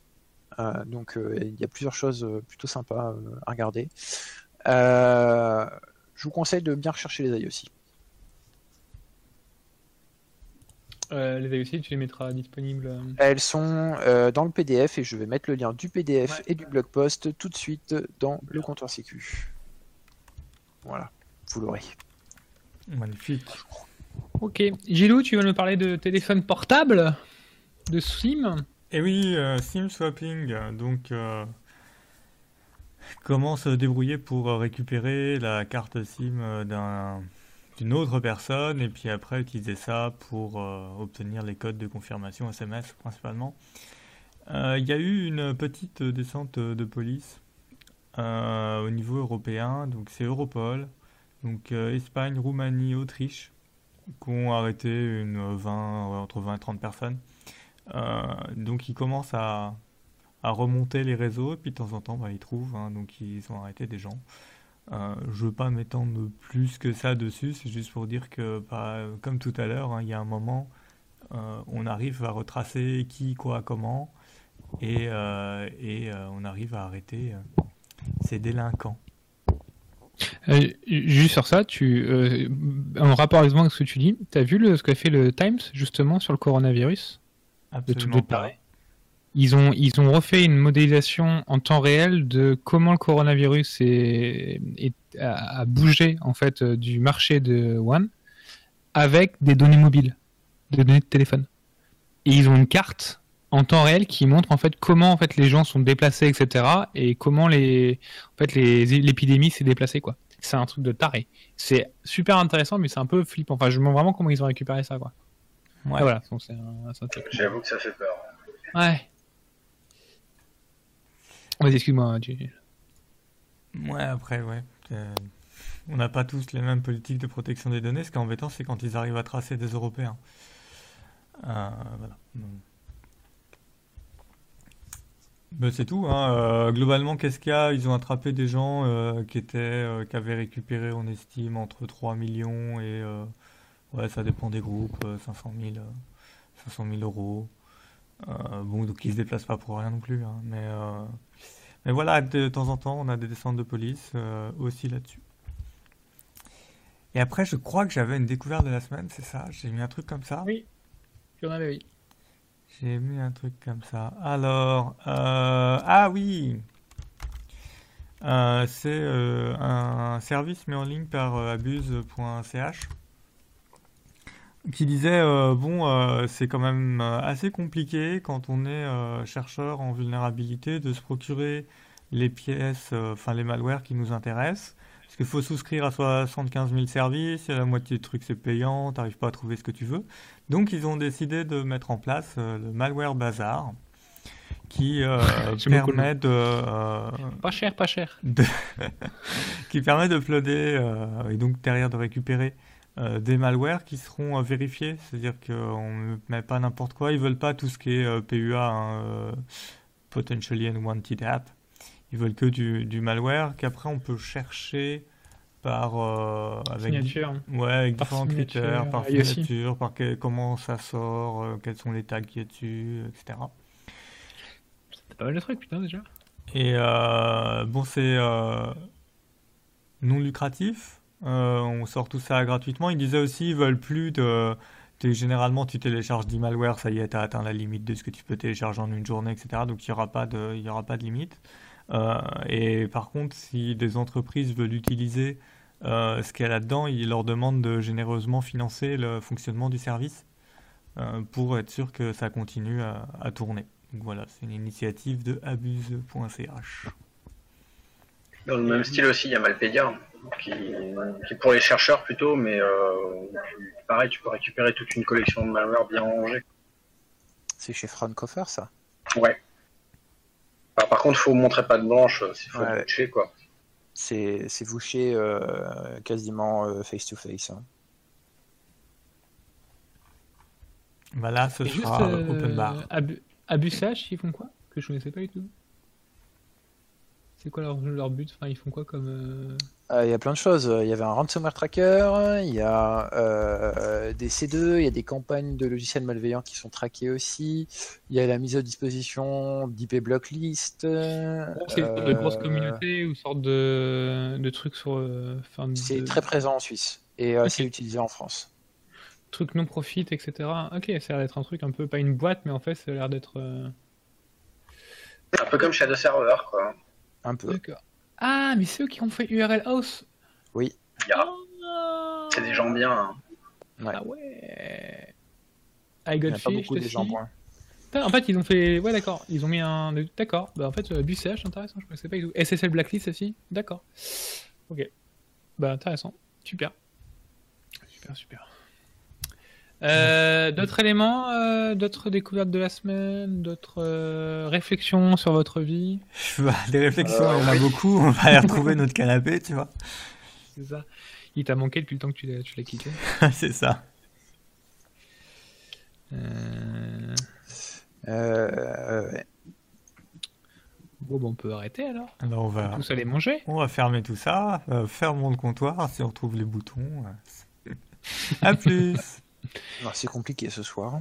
donc il y a plusieurs choses plutôt sympas à regarder. je vous conseille de bien rechercher les AI aussi. Euh, les AUC, tu les mettras disponibles euh, Elles sont euh, dans le PDF et je vais mettre le lien du PDF et du blog post tout de suite dans le comptoir sécu. Voilà, vous l'aurez. Magnifique. Ok. Gilou, tu vas nous parler de téléphone portable De SIM? Eh oui, SIM swapping. Donc, comment se débrouiller pour récupérer la carte SIM d'un d'une autre personne et puis après utiliser ça pour euh, obtenir les codes de confirmation SMS principalement. Euh, il y a eu une petite descente de police euh, au niveau européen, donc c'est Europol, donc Espagne, Roumanie, Autriche, qui ont arrêté une 20, entre 20 et 30 personnes. donc ils commencent à, remonter les réseaux et puis de temps en temps bah, ils trouvent, hein, donc ils ont arrêté des gens. Euh, je veux pas m'étendre plus que ça dessus, c'est juste pour dire que, bah, comme tout à l'heure, hein, il y a un moment, euh, on arrive à retracer qui, quoi, comment, et, euh, et on arrive à arrêter ces délinquants. juste sur ça, tu, en rapport avec ce que tu dis, tu as vu le, ce qu'a fait le Times justement sur le coronavirus? Absolument pas ils ont, ils ont refait une modélisation en temps réel de comment le coronavirus est, a, bougé en fait euh, du marché de One avec des données mobiles, des données de téléphone. Et ils ont une carte en temps réel qui montre en fait comment en fait les gens sont déplacés, etc. et comment les, en fait l'épidémie s'est déplacée quoi. C'est un truc de taré. C'est super intéressant, mais c'est un peu flippant. Enfin, je me demande vraiment comment ils ont récupéré ça quoi. Ouais. voilà. J'avoue que ça fait peur. Ouais. Ouais, excuse-moi. Ouais, après, ouais. Euh, on n'a pas tous les mêmes politiques de protection des données. Ce qui est embêtant, c'est quand ils arrivent à tracer des Européens. Euh, voilà. Ben, c'est tout. Hein. Euh, globalement, qu'est-ce qu'il y a? Ils ont attrapé des gens qui étaient, qui avaient récupéré, on estime, entre 3 millions et ouais, ça dépend des groupes, 500 000, 500 000 euros. Bon, donc ils se déplacent pas pour rien non plus. Hein. mais mais voilà, de temps en temps, on a des descentes de police euh, aussi là-dessus. Et après, je crois que j'avais une découverte de la semaine, c'est ça? J'ai mis un truc comme ça? Oui, en avais, oui. J'ai mis un truc comme ça. Alors, euh, ah oui euh, C'est un service mis en ligne par abuse.ch qui disait bon c'est quand même assez compliqué quand on est chercheur en vulnérabilité de se procurer les pièces, euh, enfin les malwares qui nous intéressent. Parce qu'il faut souscrire à 75 000 services, la moitié des trucs c'est payant, t'arrives pas à trouver ce que tu veux. Donc ils ont décidé de mettre en place euh, le Malware Bazar, qui euh, permet de... pas cher, pas cher. qui permet de uploader et donc derrière de récupérer des malwares qui seront vérifiés. C'est-à-dire qu'on ne met pas n'importe quoi. Ils veulent pas tout ce qui est PUA, hein, Potentially Unwanted App. Ils veulent que du, du malware qu'après on peut chercher par euh, avec, signature. ouais, avec différents critères, par signature, par comment ça sort, euh, quels sont les tags qui est dessus, etc. T'as pas mal de trucs, putain, déjà. Et euh, bon, c'est euh, non lucratif. Euh, on sort tout ça gratuitement. Ils disaient aussi, ils veulent plus de. Généralement, tu télécharges 10 malware, ça y est, tu as atteint la limite de ce que tu peux télécharger en une journée, etc. Donc, il n'y aura, pas de, y aura pas de limite. et par contre, si des entreprises veulent utiliser ce qu'il y a là-dedans, ils leur demandent de généreusement financer le fonctionnement du service pour être sûr que ça continue à tourner. Donc voilà, c'est une initiative de abuse.ch. Dans le même style aussi, il y a Malpedia, qui, qui est pour les chercheurs plutôt, mais euh, pareil, tu peux récupérer toute une collection de malware bien rangée. C'est chez Fraunhofer, ça? Ouais. par contre, il faut montrer pas de blanche, il faut ouais. quoi. C'est vouché euh, quasiment face-to-face. Hein. Voilà, ce sera euh, open bar. Abusage, ils font quoi? Que je connaissais pas du tout. C'est quoi leur, leur, but? Enfin, ils font quoi comme. Euh, euh, il y a plein de choses. Il y avait un ransomware tracker, il y a euh, des C2, il y a des campagnes de logiciels malveillants qui sont traquées aussi. Il y a la mise à disposition d'IP blocklist. C'est de grosses communautés ou sorte de, de trucs sur. C'est très présent en Suisse et c'est utilisé en France truc non profit, etc. Ok, ça a l'air d'être un truc un peu, pas une boîte, mais en fait, ça a l'air d'être. Euh, un peu comme Shadow Server, quoi. Un peu. Ah, mais c'est eux qui ont fait URL House Oui. Ah. C'est des gens bien. Hein. Ah ouais. I got pas beaucoup de gens En fait, ils ont fait. Ouais, d'accord. Ils ont mis un. D'accord. Bah, en fait, euh, BCH, intéressant. Je connaissais pas du tout. SSL Blacklist aussi D'accord. Ok. Bah, intéressant. Super. Super, super. Euh, d'autres éléments, euh, d'autres découvertes de la semaine, d'autres euh, réflexions sur votre vie? Des réflexions, il y en a beaucoup. On va aller retrouver notre canapé, tu vois. C'est ça. Il t'a manqué depuis le temps que tu l'as quitté. C'est ça. Bon, bon, on peut arrêter alors. Alors on va tous aller manger. On va fermer tout ça, fermons le comptoir si on retrouve les boutons. à plus. C'est compliqué ce soir.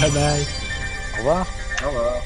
bye bye. Au revoir. Au revoir.